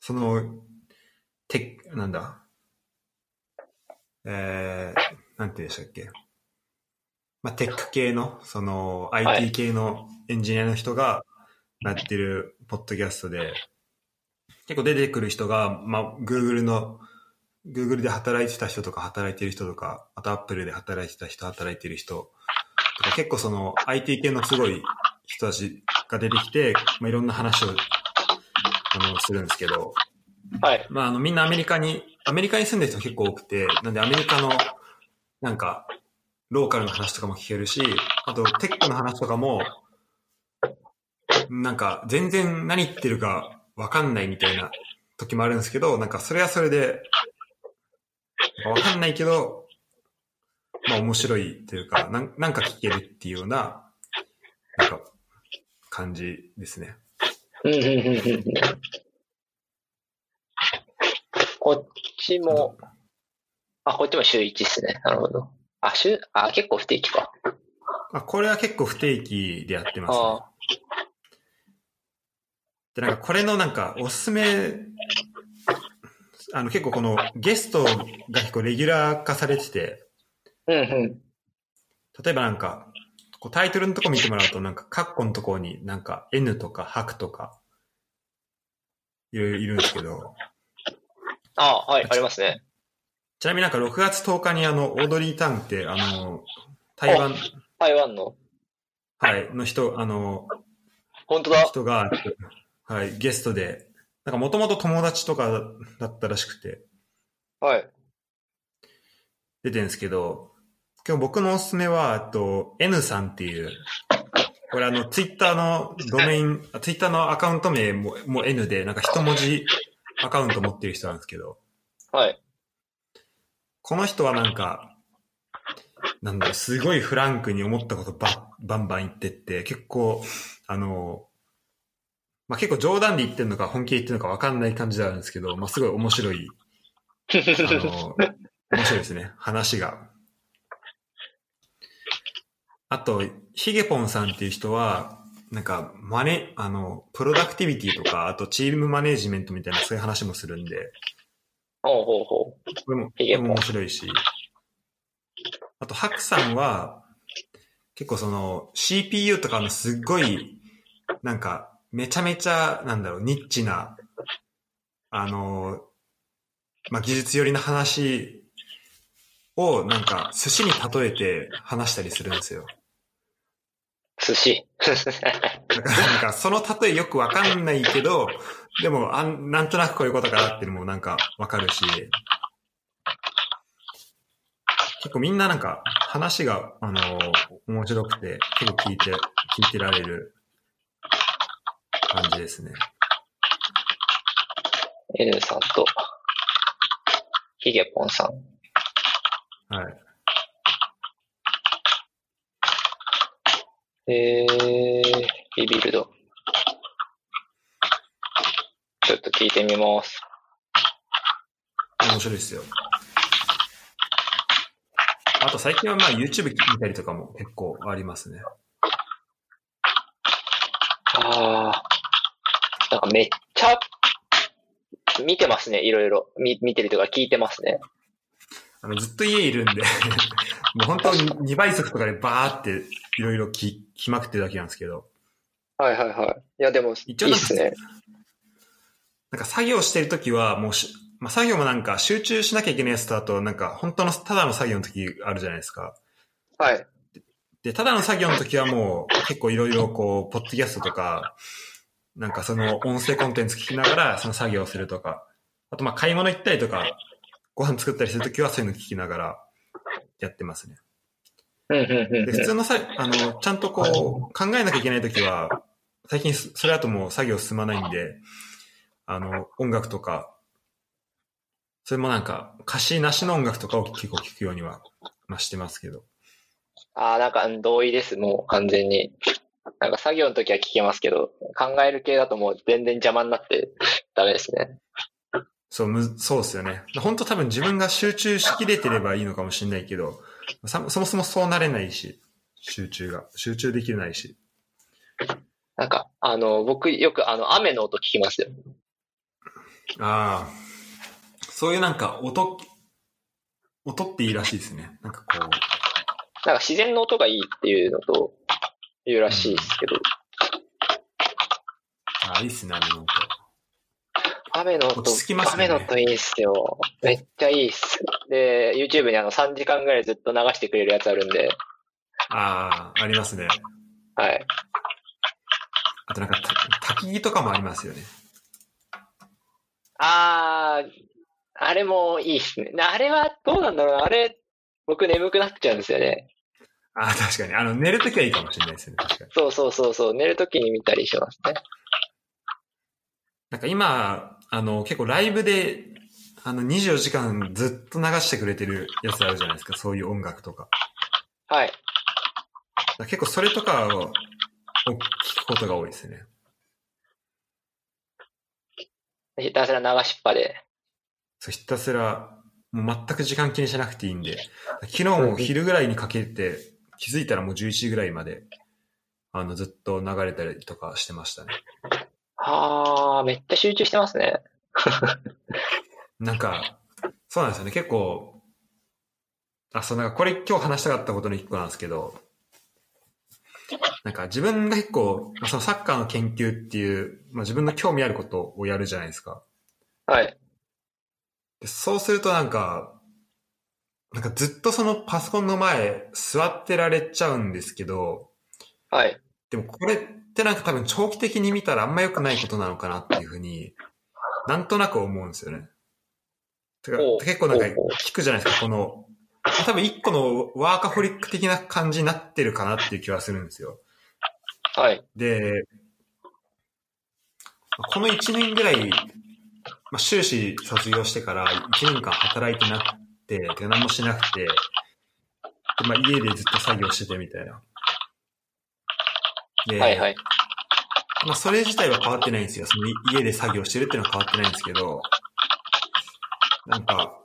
その、テック、なんだ、えー、なんて言うんでしたっけ？まあ、テック系の、その、はい IT 系のエンジニアの人がやってるポッドキャストで、結構出てくる人が、まあ、Google の、Google で働いてた人とか働いてる人とか、あと Apple で働いてた人、働いてる人とか、結構その IT 系のすごい人たちが出てきて、まあ、いろんな話を、あの、するんですけど、はい。まあ、あの、みんなアメリカに、アメリカに住んでる人結構多くて、なんでアメリカの、なんか、ローカルの話とかも聞けるし、あと、テックの話とかも、なんか、全然何言ってるかわかんないみたいな時もあるんですけど、なんか、それはそれで、わかんないけど、まあ、面白いというか、なんなんか聞けるっていうような、なんか、感じですね。うんうんうんうんうんこっちも、あ、こっちも週1ですね。なるほど。あ、週、あ、結構不定期か。あ、これは結構不定期でやってますね。あで、なんかこれのなんかおすすめ、あの結構このゲストが結構レギュラー化されてて、うんうん。例えばなんか、こうタイトルのとこ見てもらうと、なんか、カッコのところになんか N とか白とか、いろいろいるんですけど、ああ、はい、ありますね。ちなみになんか6月10日にあの、オードリー・タンって、あの、台湾、台湾の。はい、の人、あの、本当だ。人が、はい、ゲストで、なんかもともと友達とかだったらしくて、はい。出てるんですけど、今日僕のおすすめは、あと、N さんっていう、これあの、ツイッターのドメイン、ツイッターのアカウント名ももう N で、なんか一文字アカウント持ってる人なんですけど、はい。この人はなんか、なんだろう、すごいフランクに思ったことばバンバン言ってって、結構、あの、まあ、結構冗談で言ってるのか本気で言ってるのか分かんない感じであるんですけど、まあ、すごい面白い、あの、面白いですね、話が。あと、ヒゲポンさんっていう人は、なんか、マネ、あの、プロダクティビティとか、あとチームマネージメントみたいなそういう話もするんで、ほうほうほう。これも、これも面白いし。あと、ハクさんは、結構その CPU とかのすっごい、なんか、めちゃめちゃ、なんだろう、ニッチな、あの、まあ、技術寄りの話を、なんか、寿司に例えて話したりするんですよ。寿司。なんか、その例えよくわかんないけど、でもあん、なんとなくこういうことかなっていうのもなんかわかるし、結構みんななんか話が、あの面白くて、結構聞いて、聞いてられる感じですね。N さんと、ヒゲポンさん。はい。えー、リビルド。ちょっと聞いてみます。面白いですよ。あと最近はまあ YouTube 見たりとかも結構ありますね。ああ、なんかめっちゃ、見てますね、いろいろ。み見てるとか聞いてますね。あの、ずっと家いるんで、もう本当に2倍速とかでバーっていろいろ聞きまくってるだけなんですけど、はいはいはい。いやでも、い一応なんかいっすね。なんか作業してるときはもうし、まあ、作業もなんか集中しなきゃいけないやつだと、なんか本当のただの作業の時あるじゃないですか。はい。で、ただの作業の時はもう結構いろいろこう、ポッドキャストとか、なんかその音声コンテンツ聞きながらその作業をするとか、あとまあ買い物行ったりとか、ご飯作ったりするときはそういうの聞きながらやってますね。うんうんうんで、うん。普通のさ、あの、ちゃんとこう、考えなきゃいけないときは、最近そそれだともう作業進まないんで、あの、音楽とか、それもなんか、歌詞なしの音楽とかを結構聞くようには、まあ、してますけど。ああ、なんかうん同意です、もう完全に。なんか作業の時は聞けますけど、考える系だともう全然邪魔になってダメですね。そう、む、そうですよね。本当多分自分が集中しきれてればいいのかもしれないけど、さそもそもそうなれないし、集中が。集中できないし。なんか、あの、僕よくあの、雨の音聞きますよ。ああ。そういうなんか音、音っていいらしいですね。なんかこう、なんか自然の音がいいっていうのと、言うらしいですけど、ああ、いいっすね、あの音。雨の音、落ち着きますね雨の音いいっすよ。めっちゃいいっす。で、YouTube にあの3時間ぐらいずっと流してくれるやつあるんで、ああ、ありますね。はい。あとなんかた、焚き木とかもありますよね。あー、あれもいいっすね。あれはどうなんだろうな。あれ、僕眠くなっちゃうんですよね。ああ、確かに。あの、寝るときはいいかもしれないですね。確かに。そうそうそうそう。寝るときに見たりしますね。なんか今、あの、結構ライブで、あの、24時間ずっと流してくれてるやつあるじゃないですか。そういう音楽とか。はい。結構それとかを、を聞くことが多いですね。ひたすら流しっぱで。そう、ひたすら、もう全く時間気にしなくていいんで。昨日も昼ぐらいにかけて、気づいたらもう11時ぐらいまで、あの、ずっと流れたりとかしてましたね。あー、めっちゃ集中してますね。なんか、そうなんですよね。結構、あ、そう、なんかこれ今日話したかったことの一個なんですけど、なんか自分が結構、まあ、そのサッカーの研究っていう、まあ、自分の興味あることをやるじゃないですか。はい。でそうするとなんか、なんかずっとそのパソコンの前座ってられちゃうんですけど、はい。でもこれってなんか多分長期的に見たらあんま良くないことなのかなっていうふうに、なんとなく思うんですよね。てか結構なんか聞くじゃないですか、この、多分一個のワーカホリック的な感じになってるかなっていう気はするんですよ。はい。で、この1年ぐらい、まあ、修士卒業してから1年間働いてなくて、何もしなくて、でまあ、家でずっと作業しててみたいな。で、はいはい。まあ、それ自体は変わってないんですよ。そのい家で作業してるっていうのは変わってないんですけど、なんか、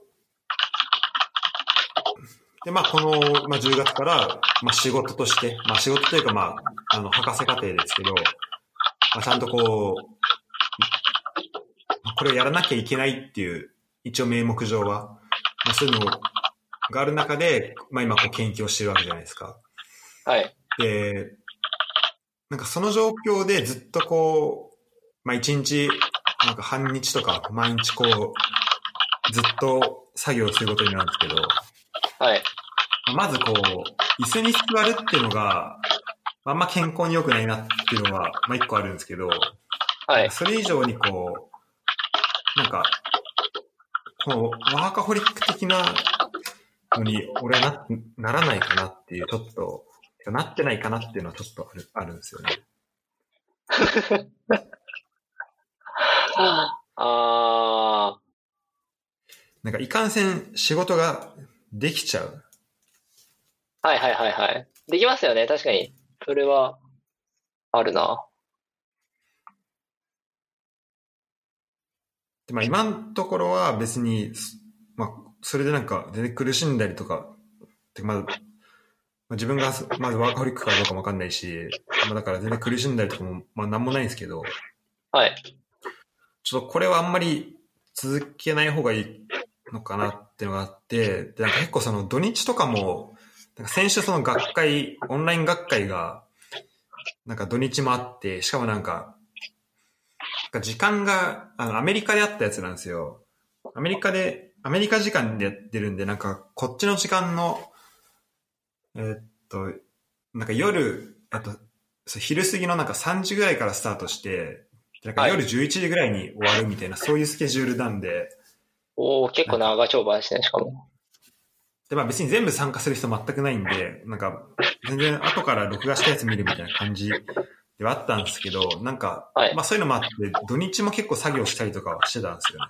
で、まあ、この、まあ、10月から、まあ、仕事として、まあ、仕事というか、まあ、あの、博士課程ですけど、まあ、ちゃんとこう、これをやらなきゃいけないっていう、一応名目上は、まあ、そういうのがある中で、まあ、今こう研究をしてるわけじゃないですか。はい。で、なんかその状況でずっとこう、まあ一日、なんか半日とか毎日こう、ずっと作業することになるんですけど、はい。まずこう、椅子に座るっていうのが、あんま健康に良くないなっていうのは、まあ一個あるんですけど、はい。それ以上にこう、なんか、こう、ワーカホリック的なのに俺はな、ならないかなっていう、ちょっと、なってないかなっていうのはちょっとあるあるんですよね。あなんかいかんせん仕事ができちゃう。ー。はいはいはいはい。できますよね。確かに。それは、あるな。でまあ今のところは別に、すまあそれでなんか全然苦しんだりとか、まず、まあ、自分がすまずワーカホリックかどうかもわかんないし、まあだから全然苦しんだりとかも、まあなんもないんですけど、はい。ちょっとこれはあんまり続けない方がいいのかなっていうのがあって、でなんか結構その土日とかも、なんか先週その学会、オンライン学会が、なんか土日もあって、しかもなんか、なんか時間が、あの、アメリカであったやつなんですよ。アメリカで、アメリカ時間でやってるんで、なんかこっちの時間の、えーっと、なんか夜、あと、昼過ぎのなんか3時ぐらいからスタートして、なんか夜11時ぐらいに終わるみたいな、そういうスケジュールなんで、おー、結構長丁場ですね、しかも。で、まあ別に全部参加する人全くないんで、なんか、全然後から録画したやつ見るみたいな感じではあったんですけど、なんか、はいまあそういうのもあって、土日も結構作業したりとかはしてたんですよね。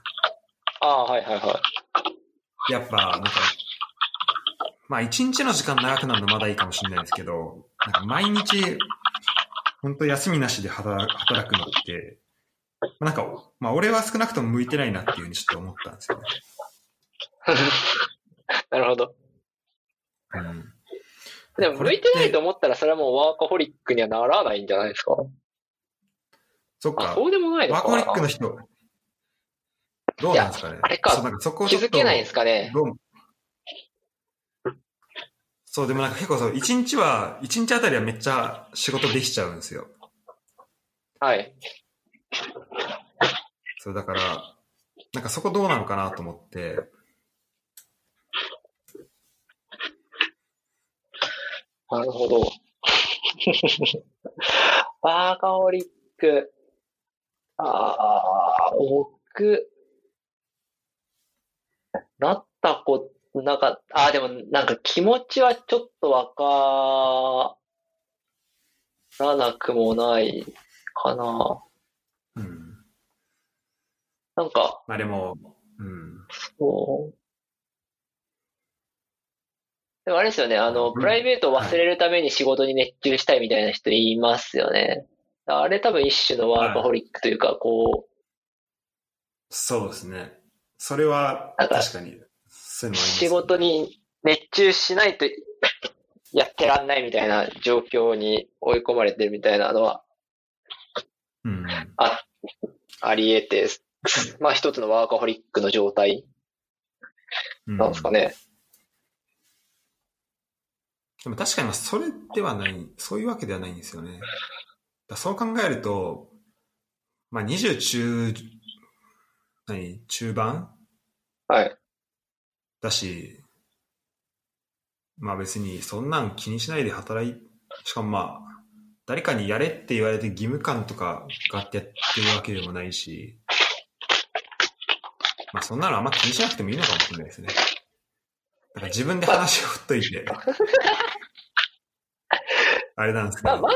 ああ、はいはいはい。やっぱ、なんか、まあ一日の時間長くなるのまだいいかもしれないですけど、なんか毎日、本当休みなしで働働くのって、まあなんか、まあ俺は少なくとも向いてないなっていうふうにちょっと思ったんですよね。なるほど。うん。でも、向いてないと思ったら、それはもうワーカホリックにはならないんじゃないですか？あ、そっか。そうでもないのかなワーコホリックの人、どうなんですかねあれかそこを気づけないんですかね。どうそう、でもなんか結構そう、一日は、一日あたりはめっちゃ仕事できちゃうんですよ。はい。そう、だから、なんかそこどうなのかなと思って、なるほど。ワーカホリック。ああ、僕、なったこと、なんか、ああ、でもなんか気持ちはちょっとわからなくもないかな。うん。なんか、まあでも、うん。そう。でもあれですよね、あの、うんプライベートを忘れるために仕事に熱中したいみたいな人いますよね。あれ多分一種のワーカホリックというか、こそうですね。それは確かに、そういうう、のあります、仕事に熱中しないと やってらんないみたいな状況に追い込まれてるみたいなのはうん。あり得て、まあ一つのワーカホリックの状態うんなんですかね。でも確かにそれではない、そういうわけではないんですよね。だそう考えると、まあ20中、何中盤？はい。だし、まあ別にそんなん気にしないで働い、しかもまあ、誰かにやれって言われて義務感とかがあってやってるわけでもないし、まあそんなのあんま気にしなくてもいいのかもしれないですね。だから自分で話を振っといて、あれなんですけまあ、どま、だ、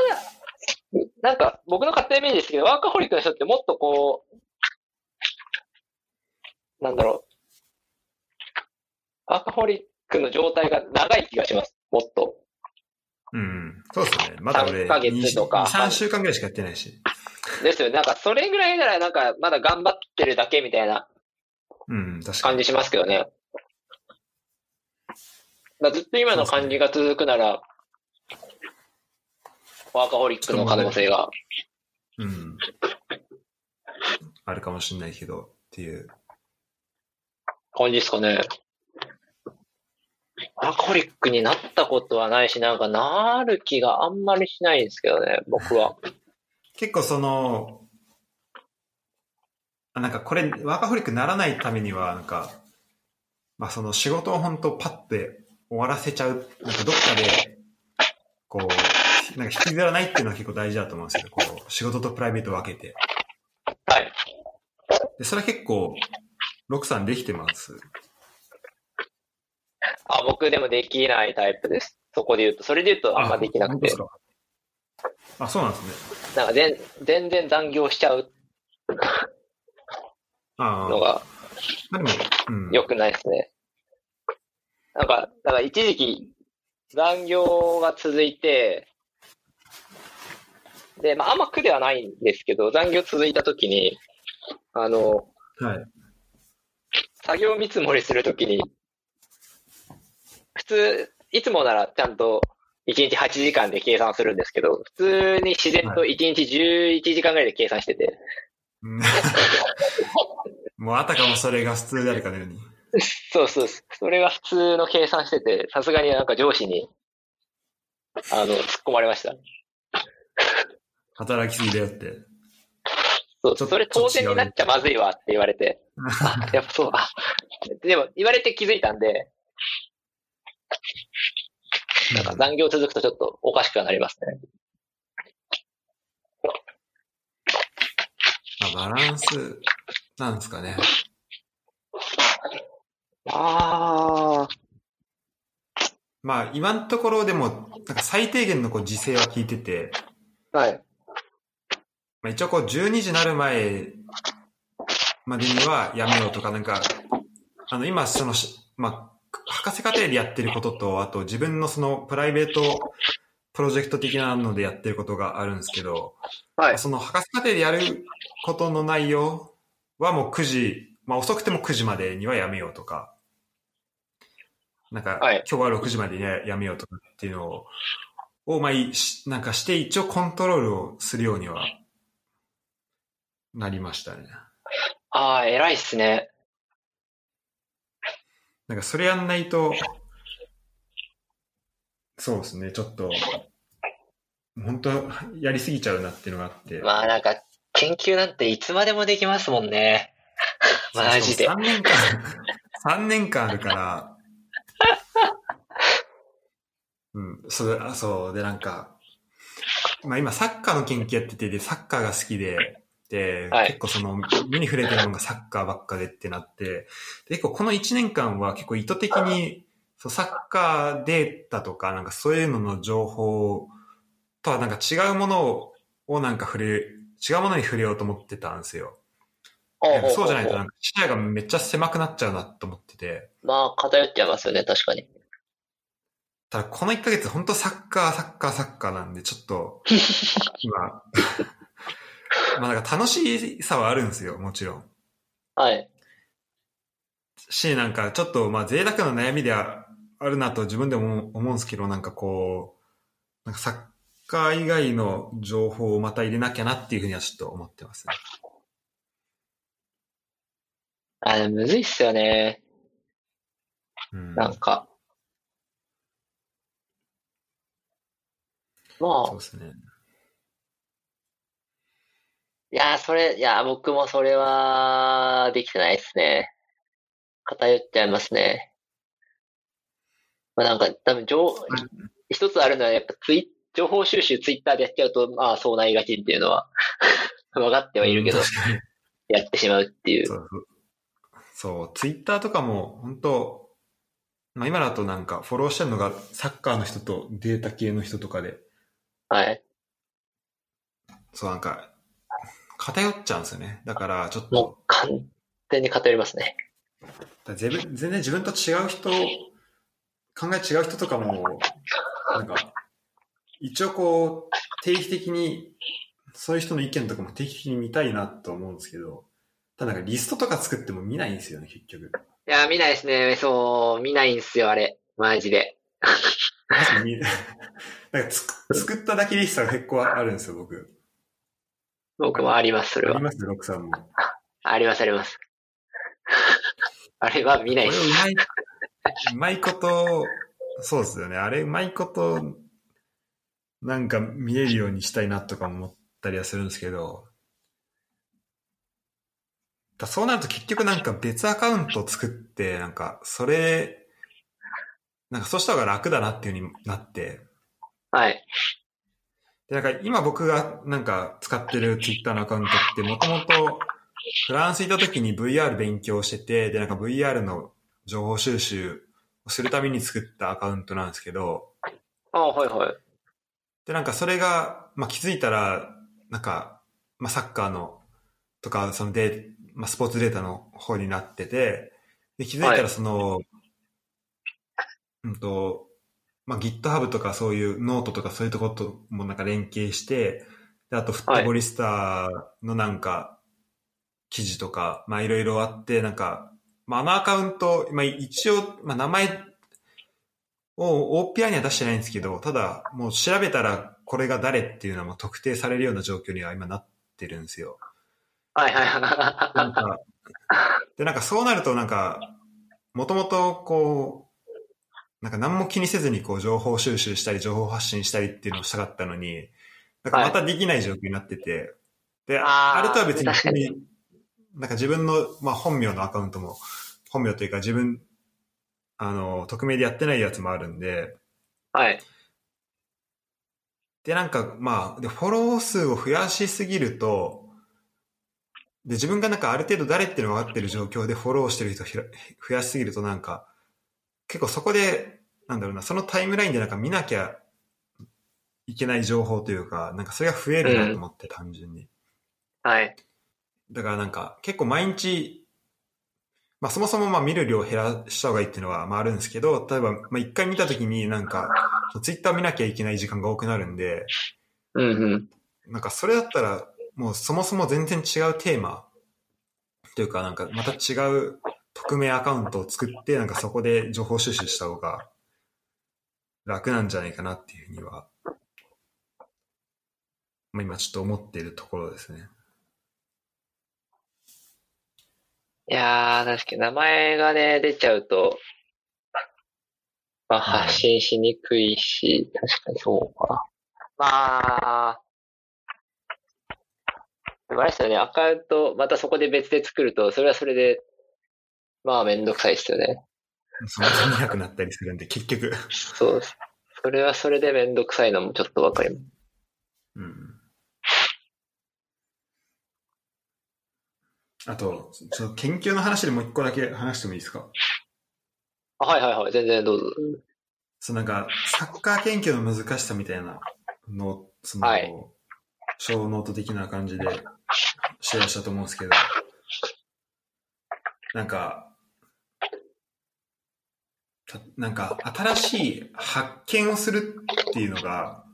なんか、僕の勝手なイメージですけど、ワーカホリックの人ってもっとこう、なんだろう。ワーカホリックの状態が長い気がします。もっと。うん、そうですね。まだ俺、3ヶ月とか2、3週間ぐらいしかやってないし。ですよね。なんか、それぐらいなら、なんか、まだ頑張ってるだけみたいなうん、確かに。感じしますけどね。だずっと今の感じが続くなら、ワーカホリックの可能性が。うん。あるかもしれないけど、っていう。感じですかね。ワーカホリックになったことはないし、なんかなる気があんまりしないんですけどね、僕は。結構その、あなんかこれ、ワーカホリックにならないためには、なんか、まあその仕事を本当パッて終わらせちゃう、なんかどっかで、こう、なんか引きずらないっていうのは結構大事だと思うんですよ。こう、仕事とプライベートを分けて。はい。で、それは結構、ロクさんできてます？あ、僕でもできないタイプです。そこで言うと。それで言うとあんまできなくてあ、そうなんですね。なんか全全然残業しちゃう。のがまあでも、うん。良くないですね。なんか、だから一時期残業が続いて、で、まああんま苦ではないんですけど、残業続いた時に、あの、はい。作業見積もりするときに、普通、いつもならちゃんと1日8時間で計算するんですけど、普通に自然と1日11時間ぐらいで計算してて、うん もうあたかもそれが普通であるかのように。そうそうそれが普通の計算してて、さすがになんか上司に、あの、突っ込まれました。働きすぎだよって。そう、それ当然になっちゃまずいわって言われて、あ、やっぱそう、あ、でも言われて気づいたんで、なんか残業続くとちょっとおかしくはなりますね。まあ、バランスなんですかね。ああ、まあ、今のところでも、なんか最低限のこう時勢は聞いてて、はい。まあ、一応こう12時になる前までにはやめようとか、なんか、あの、今そのし、まあ、博士課程でやってることと、あと自分のそのプライベートプロジェクト的なのでやってることがあるんですけど、はい。その博士課程でやることの内容はもう9時、まあ遅くても9時までにはやめようとか、なんか、はい今日は6時までにはやめようとかっていうのを、をまあなんかして一応コントロールをするようにはなりましたね。ああ、偉いっすね。なんかそれやんないと、そうですね、ちょっと、本当やりすぎちゃうなっていうのがあって。まあなんか、研究なんていつまでもできますもんね。マジで3年間、三年間あるから、うん、それ、あそう、で、なんか、まあ今サッカーの研究やってて、で、サッカーが好きで、で、はい結構その、目に触れてるのがサッカーばっかでってなって、で結構この1年間は結構意図的に、そうサッカーデータとか、なんかそういうのの情報とはなんか違うものをなんか触れ、違うものに触れようと思ってたんですよ。そうじゃないとなんか視野がめっちゃ狭くなっちゃうなと思ってて。まあ、偏っちゃいますよね、確かに。ただこの1ヶ月本当サッカー、サッカー、サッカーなんでちょっと、今、まあなんか楽しさはあるんですよ、もちろん。はい。し、なんかちょっとまあ贅沢な悩みではあるなと自分でも思うんですけど、なんかこう、なんかサッカー以外の情報をまた入れなきゃなっていうふうにはちょっと思ってますね。あ、でもむずいっすよね。うん。なんか。まあそう、ですね。いやー、それ、いやー、僕もそれは、できてないですね。偏っちゃいますね。まあなんか、多分、情、一つあるのは、やっぱツイ、情報収集ツイッターでやっちゃうと、まあ、そうなりがちっていうのは、分かってはいるけど、やってしまうっていう。そうそう。そう、ツイッターとかも、本当まあ今だとなんかフォローしてるのがサッカーの人とデータ系の人とかで、はい。そうなんか、偏っちゃうんですよね。だからちょっもとう、、完全に偏りますね。だ全全然自分と違う人、考え違う人とかも、なんか、一応こう、定期的に、そういう人の意見とかも定期的に見たいなと思うんですけど、ただなんかリストとか作っても見ないんですよね、結局。いやー、見ないですね。そう、見ないんすよ、あれ。マジで。マジで見 なんかつく作っただけリストが結構あるんですよ、僕。僕もあります、それはあり。ますロクさんも。こ あります、あります。あれは見ないです。まい、うまいこと、そうですよね。あれうまいこと、なんか見えるようにしたいなとか思ったりはするんですけど、だそうなると結局なんか別アカウントを作って、なんかそれ、なんかそうした方が楽だなっていう風になって、はい。で、なんか今僕がなんか使ってるツイッターのアカウントってもともとフランス行った時に VR 勉強してて、で、なんか VR の情報収集をするために作ったアカウントなんですけど、ああ、はいはい。で、なんかそれが、まあ気づいたら、なんか、まあサッカーの、とか、そのデー、まあスポーツデータの方になってて、で、気づいたらその、うんと、まあ GitHub とかそういうノートとかそういうところともなんか連携して、で、あとフットボリスタのなんか、記事とか、まあいろいろあって、なんか、まああのアカウント、まあ一応、まあ名前を OPI には出してないんですけど、ただもう調べたらこれが誰っていうのはもう特定されるような状況には今なってるんですよ。はいはいなんはか、で、なんかそうなるとなんか、もともとこう、なんか何も気にせずにこう情報収集したり情報発信したりっていうのをしたかったのに、なんかまたできない状況になってて、で、あーあれとは別になんか自分の、まあ、本名のアカウントも、本名というか自分、あの、匿名でやってないやつもあるんで、い。はい。で、なんか、まあ、で、フォロー数を増やしすぎると、で、自分がなんかある程度誰っていうのが分かってる状況でフォローしてる人をひら増やしすぎるとなんか、結構そこで、なんだろうな、そのタイムラインでなんか見なきゃいけない情報というか、なんかそれが増えるなと思って、単純に。はい。だからなんか、結構毎日、まあそもそもまあ見る量を減らした方がいいっていうのはまああるんですけど、例えば、まあ一回見たときになんか、ツイッター見なきゃいけない時間が多くなるんで、うんうん。なんかそれだったら、もうそもそも全然違うテーマというか、なんかまた違う匿名アカウントを作って、なんかそこで情報収集した方が楽なんじゃないかなっていうふうには、まあ今ちょっと思っているところですね。いやー、確かに名前がね、出ちゃうと、まあ、はい発信しにくいし、確かにそうか。まあ、でもあれですよね、アカウント、またそこで別で作ると、それはそれで、まあ、めんどくさいですよね。その見なくなったりするんで、結局。そうです。それはそれでめんどくさいのもちょっとわかります。うん。あと、ちょっと研究の話でもう一個だけ話してもいいですか？あはいはいはい、全然どうぞ。そうなんか、サッカー研究の難しさみたいなのを、その、はい小ノート的な感じでシェアしたと思うんですけど、なんか、たなんか、新しい発見をするっていうのが、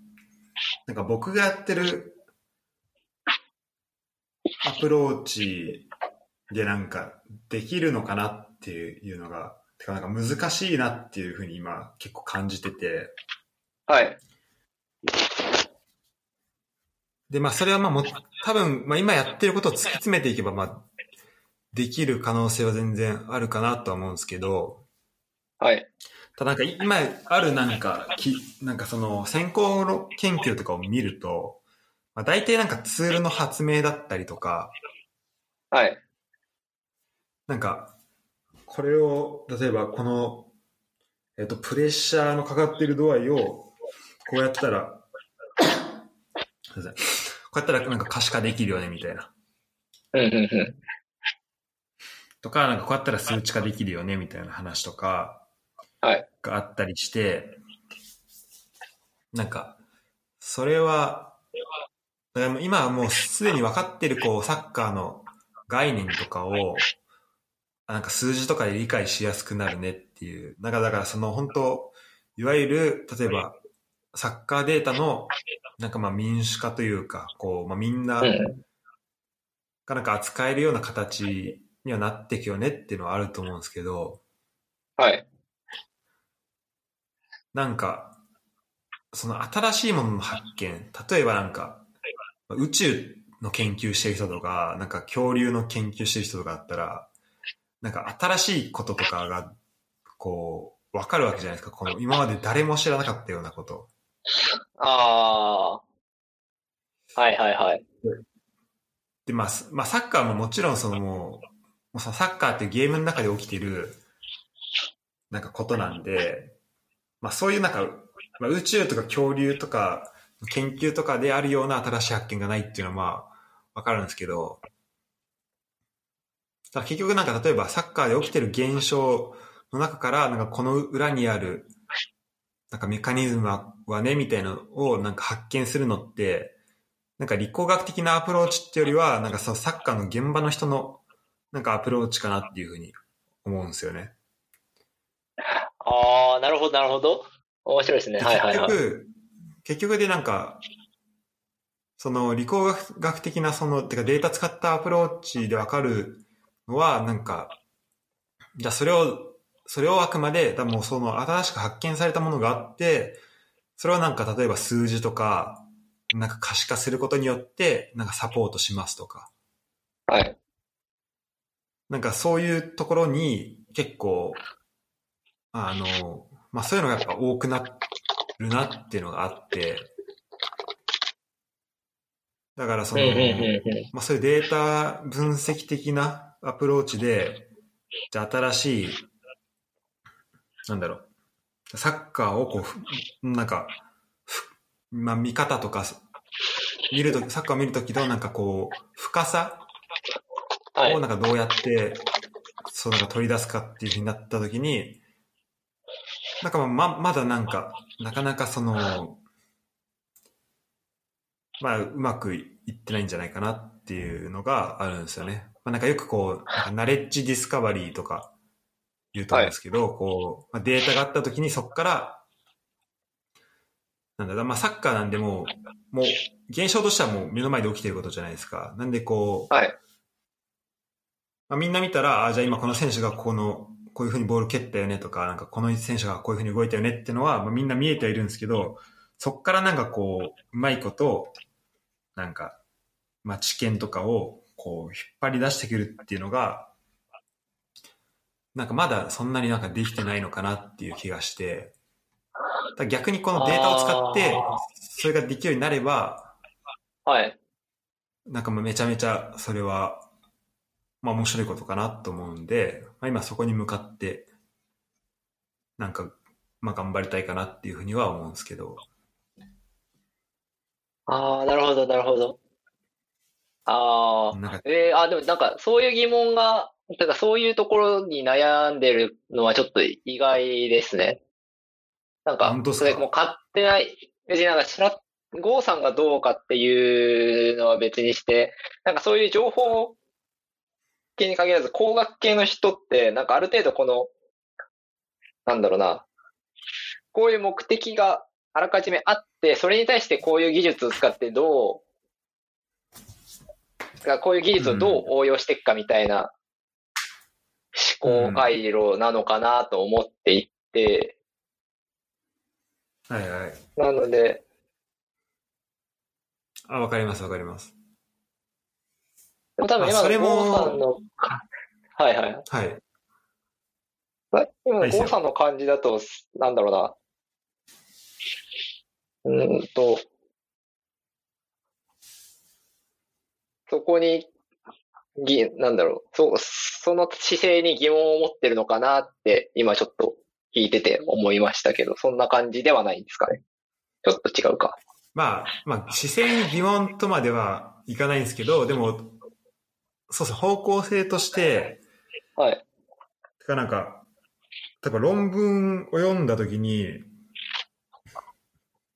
なんか僕がやってるアプローチでなんかできるのかなっていうのが、てかなんか難しいなっていうふうに今結構感じてて、はい。で、まあそれはまあもう多分、まあ今やってることを突き詰めていけば、まあできる可能性は全然あるかなとは思うんですけど、はい。ただなんか今あるなんか、きなんかその先行の研究とかを見ると、まあ、大体なんかツールの発明だったりとか、はい。なんか、これを、例えばこの、えっと、プレッシャーのかかってる度合いを、こうやったら、すいませんこうやったらなんか可視化できるよね、みたいな。うん、うん、うん。とか、なんかこうやったら数値化できるよね、みたいな話とか、はい。があったりして、なんか、それは、だからもう今はもうすでに分かってるこうサッカーの概念とかを、なんか数字とかで理解しやすくなるねっていう。なんかだからその本当、いわゆる、例えば、サッカーデータの、なんかまあ民主化というか、こう、まあみんなうん。がなんか扱えるような形にはなっていくよねっていうのはあると思うんですけど、はい。なんか、その新しいものの発見、例えばなんか、宇宙の研究してる人とか、なんか恐竜の研究してる人とかだったら、なんか新しいこととかが、こう、わかるわけじゃないですか。この今まで誰も知らなかったようなこと。ああ。はい、はい、はい。で、まあ、すまあ、サッカーももちろんそのもう、もうさサッカーっていうゲームの中で起きてる、なんかことなんで、まあそういうなんか、まあ、宇宙とか恐竜とか、研究とかであるような新しい発見がないっていうのはまあ、わかるんですけど、ただ結局なんか例えばサッカーで起きてる現象の中から、なんかこの裏にある、なんかメカニズムはね、みたいなのをなんか発見するのって、なんか理工学的なアプローチってよりは、なんかそのサッカーの現場の人のなんかアプローチかなっていうふうに思うんですよね。ああ、なるほど、なるほど。面白いですね。ではい、はい、はい。結局、結局でなんか、その理工学的なその、てかデータ使ったアプローチでわかるのは、なんか、じゃあそれを、それをあくまで、多分もうその新しく発見されたものがあって、それをなんか例えば数字とか、なんか可視化することによって、なんかサポートしますとか。はい。なんかそういうところに結構、あの、まあそういうのがやっぱ多くなるなっていうのがあって、だからその。まあそういうデータ分析的なアプローチで、じゃあ新しい、なんだろう、サッカーをこうふ、なんか、ふまあ見方とか、見るとき、サッカーを見るときのなんかこう、深さはいを。なんかどうやって、そうなんか取り出すかっていうふうになったときに、なんかまあま、まだなんか、なかなかその、まあ、うまくいってないんじゃないかなっていうのがあるんですよね。まあ、なんかよくこう、ナレッジディスカバリーとか言うと思うんですけど、こう、まあ、データがあったときにそこから、なんだまあサッカーなんでもう、もう、現象としてはもう目の前で起きてることじゃないですか。なんでこう、はい。まあ、みんな見たら、あじゃあ今この選手がこの、こういうふうにボール蹴ったよねとか、なんかこの選手がこういうふうに動いたよねっていうのは、まあ、みんな見えてはいるんですけど、そっからなんかこう、うまいこと、なんか、まあ、知見とかをこう、引っ張り出してくるっていうのが、なんかまだそんなになんかできてないのかなっていう気がして、逆にこのデータを使ってそれができるようになれば、はい。なんかめちゃめちゃそれは、まあ面白いことかなと思うんで、まあ今そこに向かって、なんか、まあ頑張りたいかなっていうふうには思うんですけど。ああ、なるほど、なるほど。ああ、えー、あ、でもなんかそういう疑問が、なんかそういうところに悩んでるのはちょっと意外ですね。なんかそれもう勝手な、別になんかしら、ゴーさんがどうかっていうのは別にして、なんかそういう情報系に限らず工学系の人って、なんかある程度この、なんだろうな、こういう目的があらかじめあって、それに対してこういう技術を使ってどう、がこういう技術をどう応用していくかみたいな思考回路なのかなと思っていて、はいはい。なので、あ、わかりますわかります。でも多分今のゴーもさんの、はいはい。はい。今のはい誤差の感じだと、なんだろうな。うーんと、そこに、ぎ、なんだろう、そ、その姿勢に疑問を持ってるのかなって、今ちょっと聞いてて思いましたけど、そんな感じではないんですかね。ちょっと違うか。まあ、まあ、姿勢に疑問とまではいかないんですけど、でも、そうそう、方向性として、はい。てかなんか、例えば論文を読んだときに、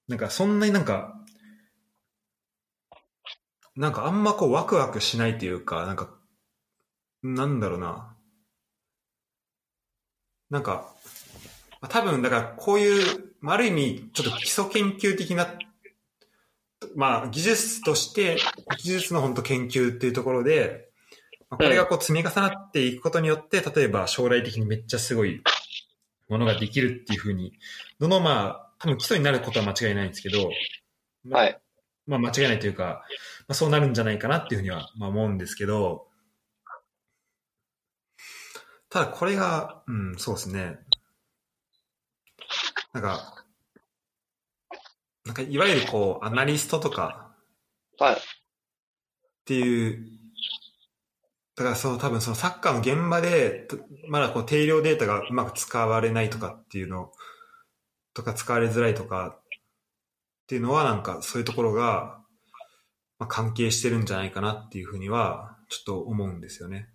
なんかそんなになんか、なんかあんまこうワクワクしないというか、なんか、なんだろうな。なんか、まあ多分だからこういう、まあある意味ちょっと基礎研究的な、まあ技術として、技術の本当研究っていうところで、まあこれがこう積み重なっていくことによって、例えば将来的にめっちゃすごいものができるっていうふうに、どのまあ、多分基礎になることは間違いないんですけど、まあはい。まあ間違いないというか、まあそうなるんじゃないかなっていうふうにはまあ思うんですけど、ただこれが、うん、そうですね。なんか、なんかいわゆるこう、アナリストとかはい。っていう、だからその多分そのサッカーの現場で、とまだこう定量データがうまく使われないとかっていうの、とか使われづらいとかっていうのはなんかそういうところが、まあ、関係してるんじゃないかなっていうふうにはちょっと思うんですよね。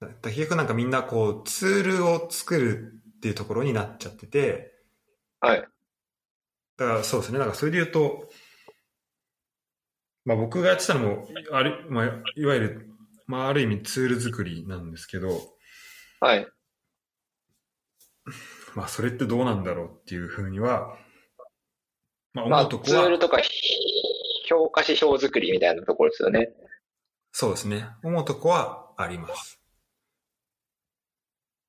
だ結局なんかみんなこうツールを作るっていうところになっちゃってて、はい。だからそうですね。なんかそれで言うと、まあ僕がやってたのも、ある、まあいわゆる、まあある意味ツール作りなんですけど、はい。まあそれってどうなんだろうっていうふうには、まあまあ、思うとこは、ツールとか、評価指標作りみたいなところですよね。そうですね。思うとこはあります。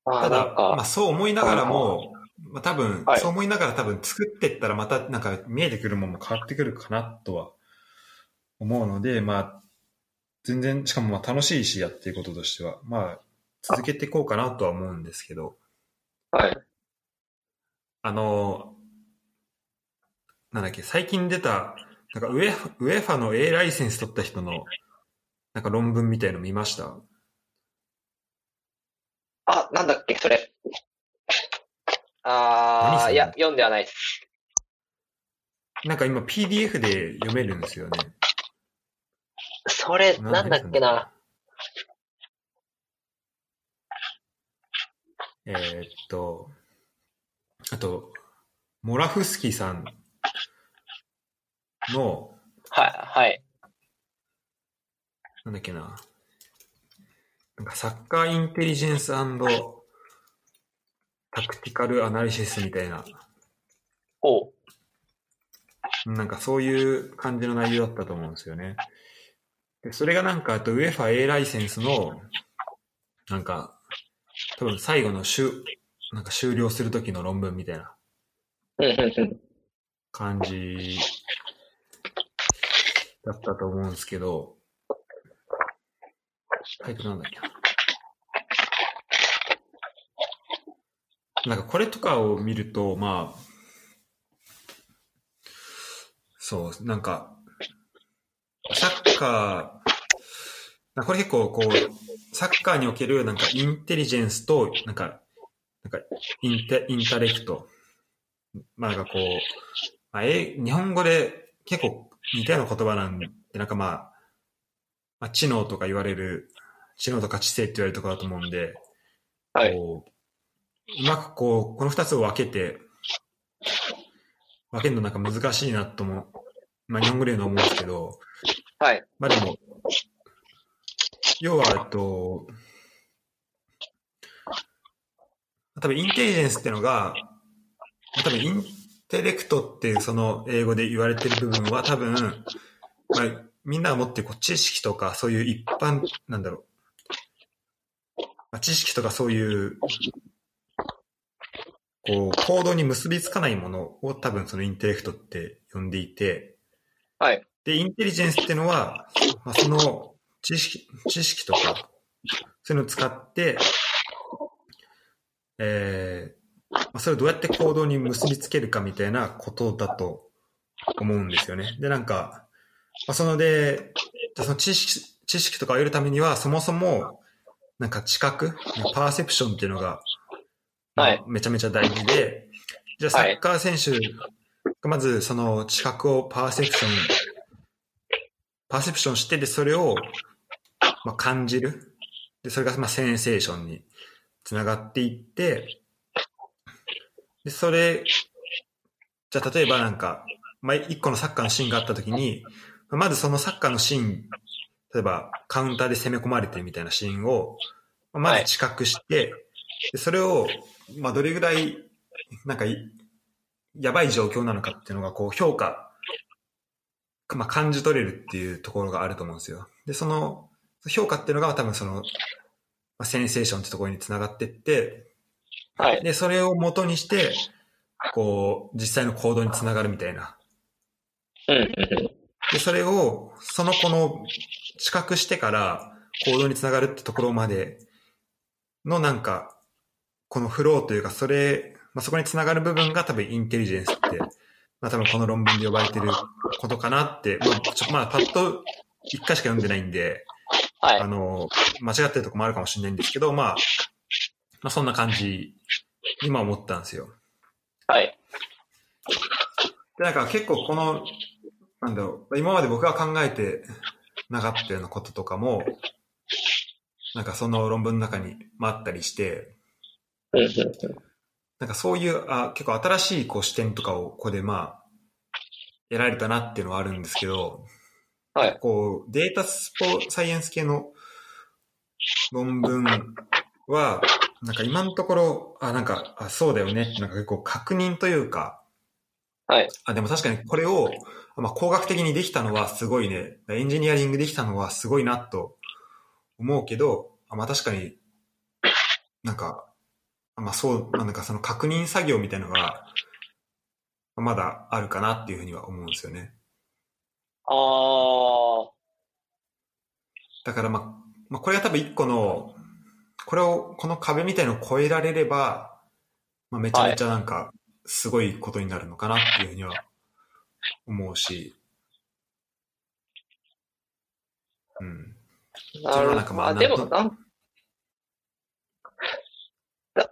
ああ、ただまあそう思いながらも、まあ多分、はいそう思いながら多分作ってったらまたなんか見えてくるものも変わってくるかなとは思うので、まあ全然、しかもまあ楽しいしやっていくこととしては、まあ続けていこうかなとは思うんですけど、はい。あの、なんだっけ、最近出た、なんかウェフウェファの A ライセンス取った人の、なんか論文みたいの見ました？あ、なんだっけ、それ。ああ、いや、読んではないです。なんか今 PDF で読めるんですよね。それ、ななんだっけな。えーっと、あと、モラフスキさんの、はい、はい。なんだっけな、なんかサッカーインテリジェンスタクティカルアナリシスみたいな、おう。なんかそういう感じの内容だったと思うんですよね。でそれがなんか、あと UEFA A ライセンスの、なんか、多分最後の終、なんか終了する時の論文みたいな、感じ。だったと思うんですけど、タイトルなんだっけ。なんかこれとかを見ると、まあ、そう、なんか、サッカー、これ結構こう、サッカーにおけるなんかインテリジェンスと、なんか、なんかインテ intellect。まあなんかこう、まあ、え日本語で結構似たような言葉なんで、なんかまあ、まあ、知能とか言われる、知能とか知性って言われるところだと思うんで、はい。こううまくこう、この二つを分けて、分けるのなんか難しいなと思う。まあ日本語で言うのは思うんですけど、はい。まあでも、要は、えっと、多分インテリジェンスっていうのが、多分インテレクトっていうその英語で言われてる部分は多分、まあ、みんなが持ってるこう知識とかそういう一般、なんだろう、まあ、知識とかそういう、こう、行動に結びつかないものを多分そのインテレクトって呼んでいて、はい。で、インテリジェンスっていうのは、まあ、その知識、知識とか、そういうのを使って、えーまあそれをどうやって行動に結びつけるかみたいなことだと思うんですよね。で、なんか、まあ、そので、その知識、知識とかを得るためには、そもそも、なんか知覚、パーセプションっていうのが、まあはいめちゃめちゃ大事で、じゃあサッカー選手がまずその知覚をパーセプション、パーセプションしてで、それを、まあ、感じる。で、それがまあセンセーションにつながっていって、で、それ、じゃあ例えばなんか、まあ、一個のサッカーのシーンがあったときに、まずそのサッカーのシーン、例えばカウンターで攻め込まれてるみたいなシーンを、まず知覚して、でそれを、まあ、どれぐらい、なんかい、やばい状況なのかっていうのが、こう、評価、まあ、感じ取れるっていうところがあると思うんですよ。で、その、評価っていうのが多分その、まあ、センセーションってところにつながってって、はい。で、それを元にして、こう、実際の行動につながるみたいな。うん。で、それを、その子の知覚してから行動につながるってところまでのなんか、このフローというか、それ、まあ、そこにつながる部分が多分インテリジェンスって、まあ多分この論文で呼ばれてることかなって、まあ、ちょまあパッと一回しか読んでないんで、はいあ。の、間違ってるとこもあるかもしれないんですけど、まあ、まあそんな感じに今思ったんですよ。はい。で、なんか結構この、なんだろう、今まで僕が考えてなかったようなこととかも、なんかその論文の中にもあったりして。なんかそういう、あ結構新しいこう視点とかをここでまあ、得られたなっていうのはあるんですけど、はい。こう、データスポサイエンス系の論文は、なんか今のところ、あ、なんか、あ、そうだよねって、なんか結構確認というか、はい。あ、でも確かにこれを、まあ、工学的にできたのはすごいね、エンジニアリングできたのはすごいなと思うけど、あまあ確かになんか、あまあそう、まあなんかその確認作業みたいなのが、まだあるかなっていうふうには思うんですよね。ああ、だからまあ、まあこれが多分一個の、これを、この壁みたいのを超えられれば、まあめちゃめちゃなんか、すごいことになるのかなっていうふうには思うし、うん。なるなんかまああ、でも、なん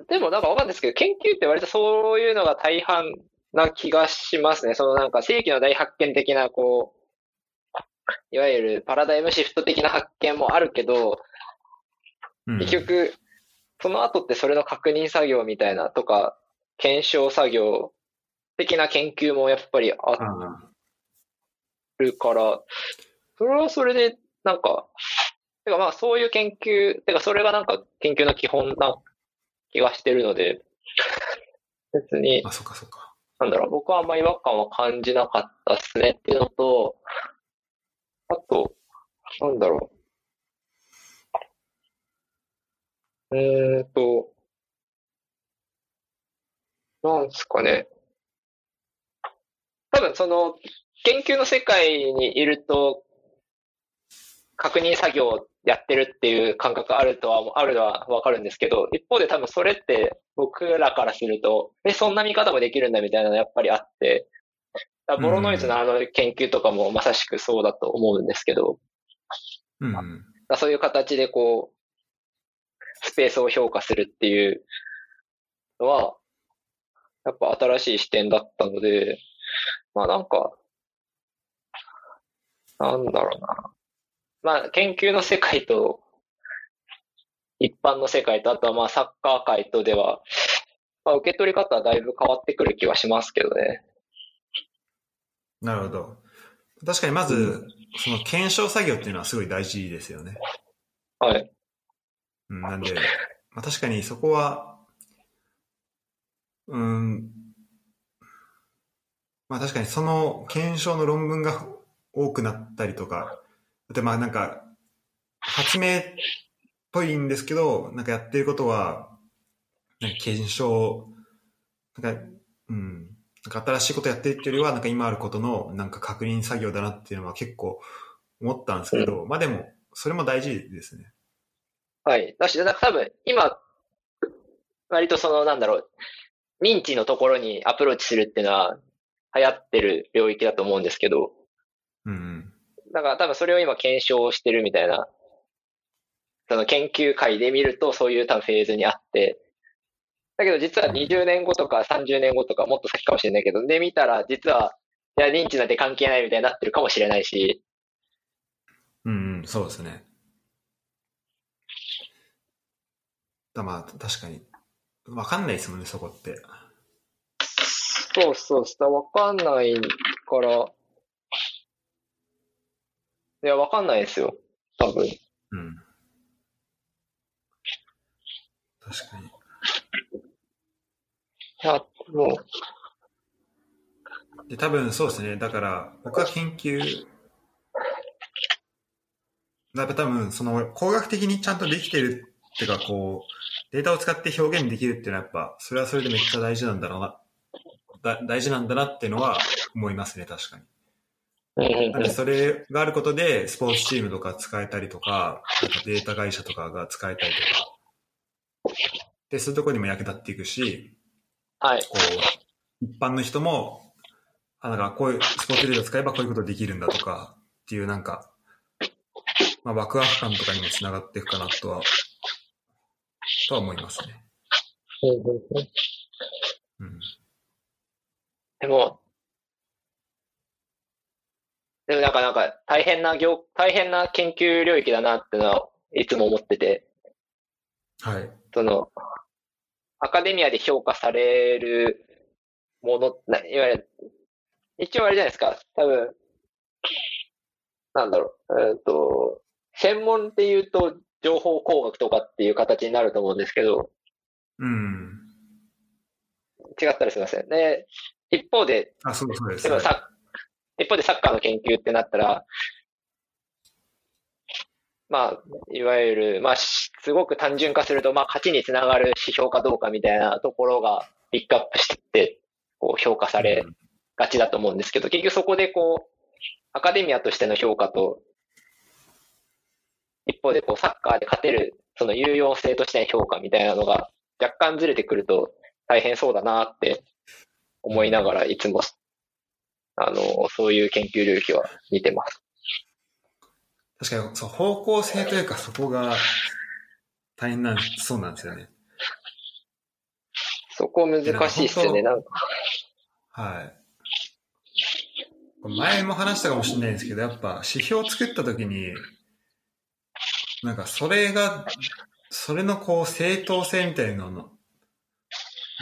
でもなんかわかんないですけど、研究って割とそういうのが大半な気がしますね。そのなんか世紀の大発見的な、こう、いわゆるパラダイムシフト的な発見もあるけど、うん結局、その後ってそれの確認作業みたいなとか、検証作業的な研究もやっぱりああるから、それはそれで、なんか、てかまあそういう研究、てかそれがなんか研究の基本な気がしてるので、別にあ、、あ、そっかそっか。なんだろう、僕はあんま違和感は感じなかったっすねっていうのと、あと、なんだろう。うーんと、なんすかね。多分その、研究の世界にいると、確認作業をやってるっていう感覚あるとは、あるのはわかるんですけど、一方で多分それって僕らからすると、え、そんな見方もできるんだみたいなのやっぱりあって、ボロノイズのあの研究とかもまさしくそうだと思うんですけど、うん。そういう形でこう、スペースを評価するっていうのは、やっぱ新しい視点だったので、まあなんか、なんだろうな。まあ研究の世界と、一般の世界と、あとはまあサッカー界とでは、まあ受け取り方はだいぶ変わってくる気はしますけどね。なるほど。確かにまず、その検証作業っていうのはすごい大事ですよね。はい。うん、なんで、まあ、確かにそこは、うん、まあ確かにその検証の論文が多くなったりとか、でまあなんか、発明っぽいんですけど、なんかやってることは、なんか検証、なんか、うん、なんか新しいことやってるっていうよりは、なんか今あることのなんか確認作業だなっていうのは結構思ったんですけど、まあでも、それも大事ですね。はい。だし、だ多分、今、割とその、なんだろう、認知のところにアプローチするっていうのは流行ってる領域だと思うんですけど。だから多分それを今検証してるみたいな、その研究会で見るとそういう多分フェーズにあって、だけど実は20年後とか30年後とかもっと先かもしれないけど、で見たら実は、いや、認知なんて関係ないみたいになってるかもしれないし、うんうん、そうですね。だまあ、確かに。わかんないですもんね、そこって。そうそうそう、わかんないから、いや、わかんないですよ。多分。うん。確かに。いや、もう、で、多分そうですね。だから、僕は研究、やっぱ多分、その、工学的にちゃんとできてるっていうか、こう、データを使って表現できるっていうのはやっぱ、それはそれでめっちゃ大事なんだろうな、だ大事なんだなっていうのは思いますね、確かに。なんで、それがあることで、スポーツチームとか使えたりとか、なんかデータ会社とかが使えたりとか、で、そういうところにも役立っていくし、はい。こう、一般の人も、あ、なんかこういうスポーツデータ使えばこういうことできるんだとかっていうなんか、まあ、ワクワク感とかにもつながっていくかなとは、とは思いますね。うん。でも、でもなんかなんか大変な業、大変な研究領域だなってのはいつも思ってて、はい。その、アカデミアで評価されるもの、ないわゆる、一応あれじゃないですか、多分、なんだろう、えっと、専門っていうと情報工学とかっていう形になると思うんですけど、うん。違ったらすいません。で、一方で、あ、そうそうです。でもさ、一方でサッカーの研究ってなったら、まあ、いわゆる、まあ、しすごく単純化すると、まあ、勝ちにつながる指標かどうかみたいなところがピックアップしてって、こう、評価されがちだと思うんですけど、結局そこでこう、アカデミアとしての評価と、一方でこう、サッカーで勝てる、その有用性としての評価みたいなのが若干ずれてくると大変そうだなって思いながらいつもあの、そういう研究領域は見てます。確かに、そう、方向性というかそこが大変なん、そうなんですよね。そこ難しいっすよね。なんか、はい。前も話したかもしれないんですけど、やっぱ指標を作ったときに、なんかそれが、それのこう正当性みたいなの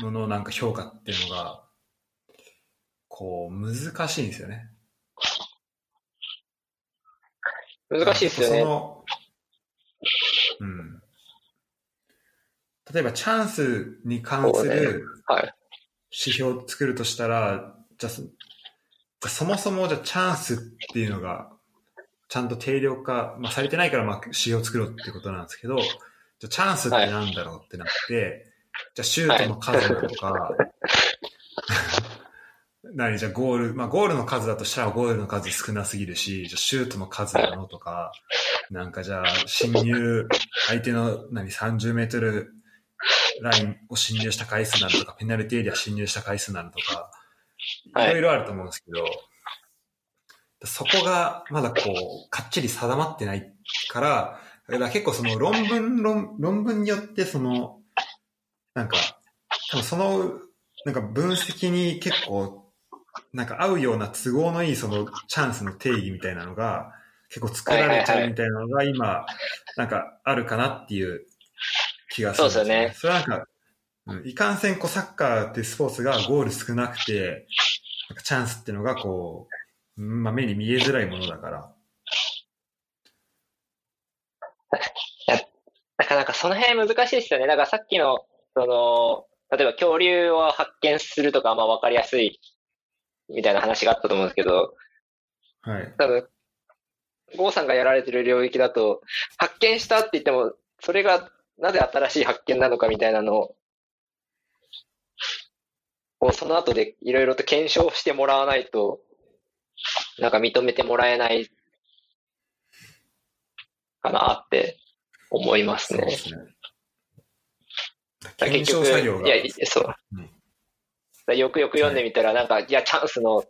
ののなんか評価っていうのが、こう難しいんですよね。難しいっすよね。そのうん。例えばチャンスに関するはい。指標を作るとしたら、じゃあそもそもじゃあチャンスっていうのが、ちゃんと定量化、まあ、されてないからまあ指標を作ろうってことなんですけど、じゃあチャンスってなんだろうってなって、じゃあシュートの数なのか、何じゃあゴール、まあゴールの数だとしたらゴールの数少なすぎるし、じゃあシュートの数なのとか、なんかじゃあ侵入、相手の何30メートルラインを侵入した回数なのとか、ペナルティエリア侵入した回数なのとか、はい。いろいろあると思うんですけど、そこがまだこう、かっちり定まってないから、だから結構その論文、論論文によってその、なんか、多分その、なんか分析に結構、なんか合うような都合のいいそのチャンスの定義みたいなのが結構作られちゃうみたいなのが今、なんかあるかなっていう気がするんそうですよねそれはなんか、うんいかんせんこうサッカーってスポーツがゴール少なくて、なんかチャンスっていうのがこう、うんまあ目に見えづらいものだから。なかなかその辺難しいですよね。だからさっきの、その、例えば恐竜を発見するとか、まあ分かりやすいみたいな話があったと思うんですけど、はい。多分、ゴーさんがやられてる領域だと、発見したって言っても、それがなぜ新しい発見なのかみたいなのを、その後でいろいろと検証してもらわないと、なんか認めてもらえないかなって思いますね。すね。結検証局、作業が。いや、そう。うんだよくよく読んでみたら、なんか、いや、チャンスの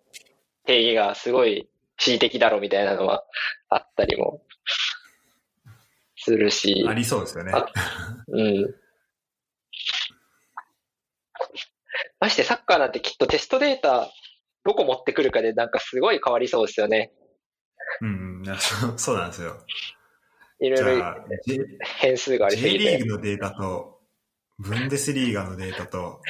定義がすごい恣意的だろみたいなのはあったりもするしあ、りそうですよね。あうん。ましてサッカーなんてきっとテストデータどこ持ってくるかでなんかすごい変わりそうですよね。うん、そうそうなんですよ。いろいろ J, 変数がありす J ぎて。リーグのデータと、ブンデスリーガのデータと、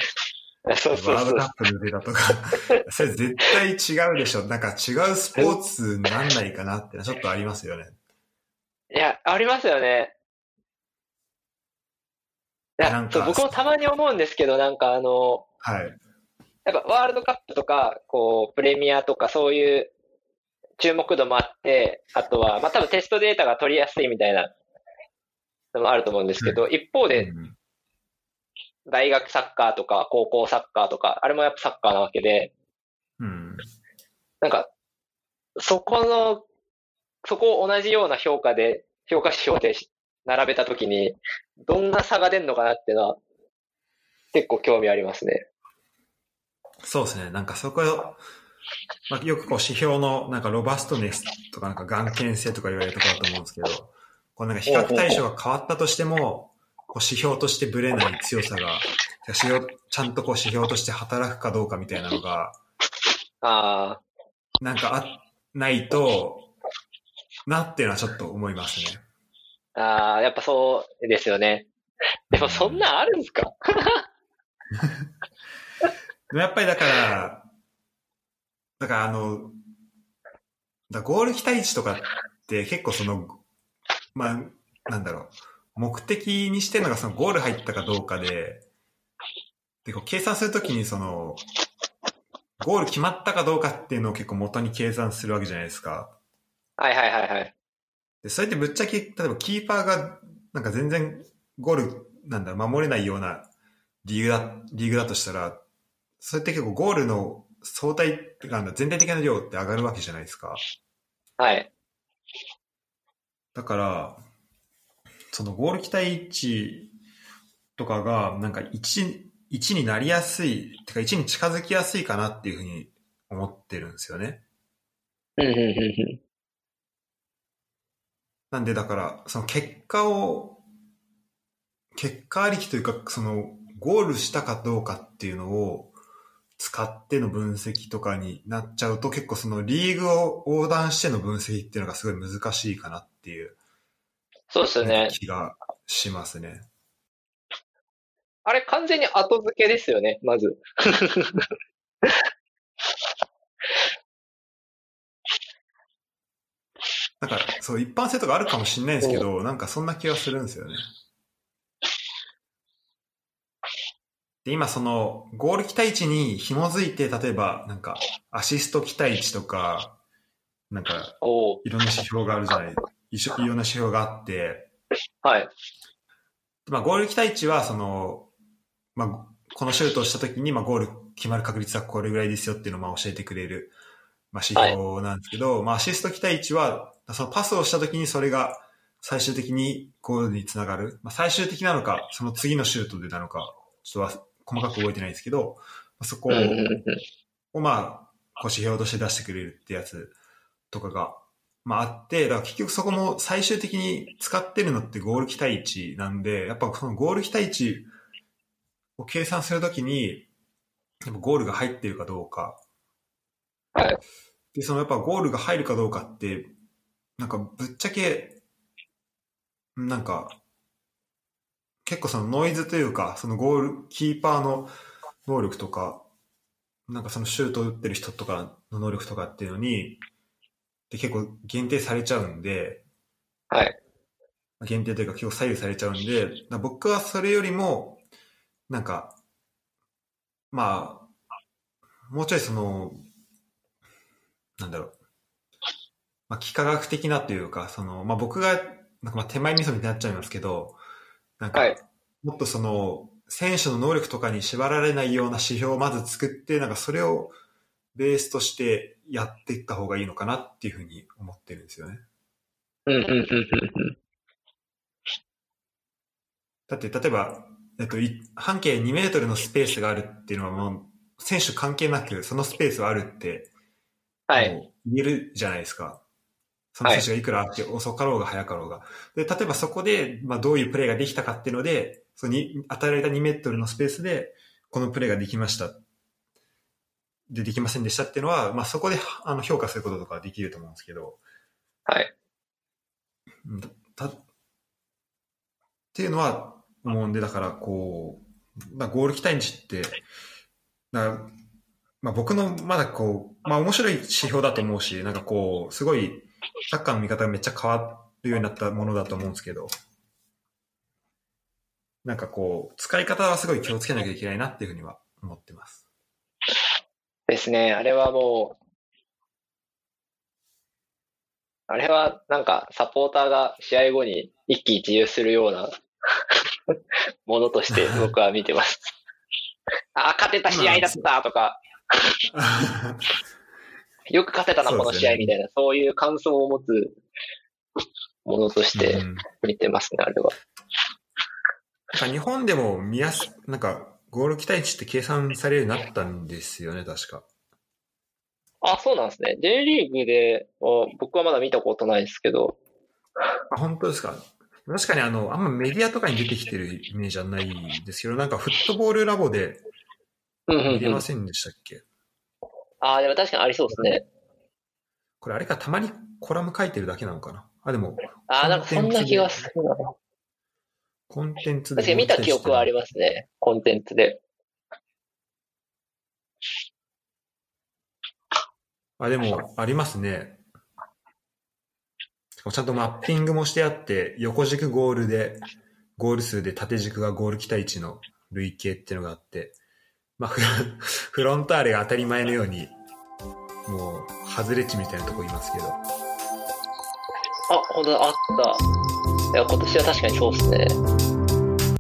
そうそうそうワールドカ。ップのデータとか、それ絶対違うでしょ。なんか違うスポーツになんないかなってちょっとありますよね。いや、ありますよね。そう僕もたまに思うんですけど、なんかあの、はい。やっぱワールドカップとか、こう、プレミアとかそういう注目度もあって、あとは、まあ多分テストデータが取りやすいみたいなのもあると思うんですけど、一方でうん大学サッカーとか高校サッカーとか、あれもやっぱサッカーなわけで、うん。なんか、そこの、そこを同じような評価で、評価指標で並べたときに、どんな差が出るのかなっていうのは、結構興味ありますね。そうですね。なんかそこ、まあ、よくこう指標のなんかロバストネスとかなんか眼検性とか言われるところだと思うんですけど、こうなんか比較対象が変わったとしても、こう指標としてブレない強さが、指標ちゃんとこう指標として働くかどうかみたいなのが、ああ、なんかあ、ないと、なっていうのはちょっと思いますね。ああ、やっぱそうですよね。でもそんなんあるんですか？でも やっぱりだから、だからあの、だゴール期待値とかって結構その、まあ、なんだろう、目的にしてるのがそのゴール入ったかどうかで、でこう計算するときにその、ゴール決まったかどうかっていうのを結構元に計算するわけじゃないですか。はいはいはいはい。で、それってぶっちゃけ、例えばキーパーがなんか全然ゴール、なんだ守れないようなリーグだ、リーグだとしたら、それって結構ゴールの相対ってか、全体的な量って上がるわけじゃないですか。はい。だから、そのゴール期待値とかが、なんか1、1になりやすい、てか1に近づきやすいかなっていうふうに思ってるんですよね。なんでだから、その結果を、結果ありきというか、そのゴールしたかどうかっていうのを使っての分析とかになっちゃうと結構そのリーグを横断しての分析っていうのがすごい難しいかなっていうそうですよね。気がしますね。あれ完全に後付けですよね、まず。なんかそう一般性とかあるかもしれないんですけど、なんかそんな気がするんですよね。で、今そのゴール期待値に紐づいて、例えばなんかアシスト期待値とか、なんかいろんな指標があるじゃない、いしいろんな指標があって、はい。まあゴール期待値はその、まあこのシュートをした時に、まあゴール決まる確率はこれぐらいですよっていうのをまあ教えてくれる、まあ指標なんですけど、まあアシスト期待値は、そのパスをした時にそれが最終的にゴールにつながる。まあ最終的なのか、その次のシュートでなのか、ちょっとは細かく覚えてないんですけど、まあそこ。をまあ、こう指標として出してくれるってやつとかが、まああって、だから結局そこも最終的に使ってるのってゴール期待値なんで、やっぱそのゴール期待値を計算するときに、やっぱゴールが入ってるかどうか。はい。で、そのやっぱゴールが入るかどうかって、なんかぶっちゃけ、なんか、結構そのノイズというか、そのゴール、キーパーの能力とか、なんかそのシュートを打ってる人とかの能力とかっていうのに、で結構限定されちゃうんで、はい。限定というか結構左右されちゃうんで、僕はそれよりも、なんか、まあ、もうちょいその、なんだろう、まあ、幾何学的なというか、その、まあ僕が、なんかまあ手前味噌になっちゃいますけど、なんかはい、もっとその、選手の能力とかに縛られないような指標をまず作って、なんかそれをベースとしてやっていった方がいいのかなっていうふうに思ってるんですよね。うんうんうんうんうん。だって例えば、えっと、い半径2メートルのスペースがあるっていうのはもう、選手関係なくそのスペースはあるって、はい。言えるじゃないですか。その選手がいくらあって遅かろうが早かろうが。で、例えばそこで、まあどういうプレーができたかっていうので、そのに与えられた2メートルのスペースで、このプレーができました。で、できませんでしたっていうのは、まあそこであの評価することとかできると思うんですけど、はい。うんたっていうのは思うんで、だからこう、まあ、ゴール期待値って、なまあ、僕のまだこう、まあ面白い指標だと思うし、なんかこう、すごいサッカーの見方がめっちゃ変わるようになったものだと思うんですけど、なんかこう、使い方はすごい気をつけなきゃいけないなっていうふうには思ってます。ですね。あれはもう、あれはなんかサポーターが試合後に一喜一憂するような ものとして 僕は見てます。あ、勝てた試合だったとか、よく勝てたな、この試合みたいな、そういう感想を持つものとしてうん見てますね、あれは。なんか日本でも見やす、なんかゴール期待値って計算されるようになったんですよね、確か。あ、そうなんですね。J リーグで、お僕はまだ見たことないですけど、あ、本当ですか。確かにあの、あんまメディアとかに出てきてるイメージはないですけど、なんかフットボールラボでうんうんうん見れま。せんでしたっけ、あ、でも確かにありそうですね。これあれか、たまにコラム書いてるだけなのかなあ、でも、あ、なんかそんな気がするな。コンテンツで。確かに見た記憶はありますね。コンテンツで。あ、でも、ありますね。ちゃんとマッピングもしてあって、横軸ゴールで、ゴール数で縦軸がゴール期待値の累計っていうのがあって、まあ、フロ フロンターレが当たり前のように、もう、外れ値みたいなとこいますけど。あ、本当だ、あった。いや、今年は確かにそうですね。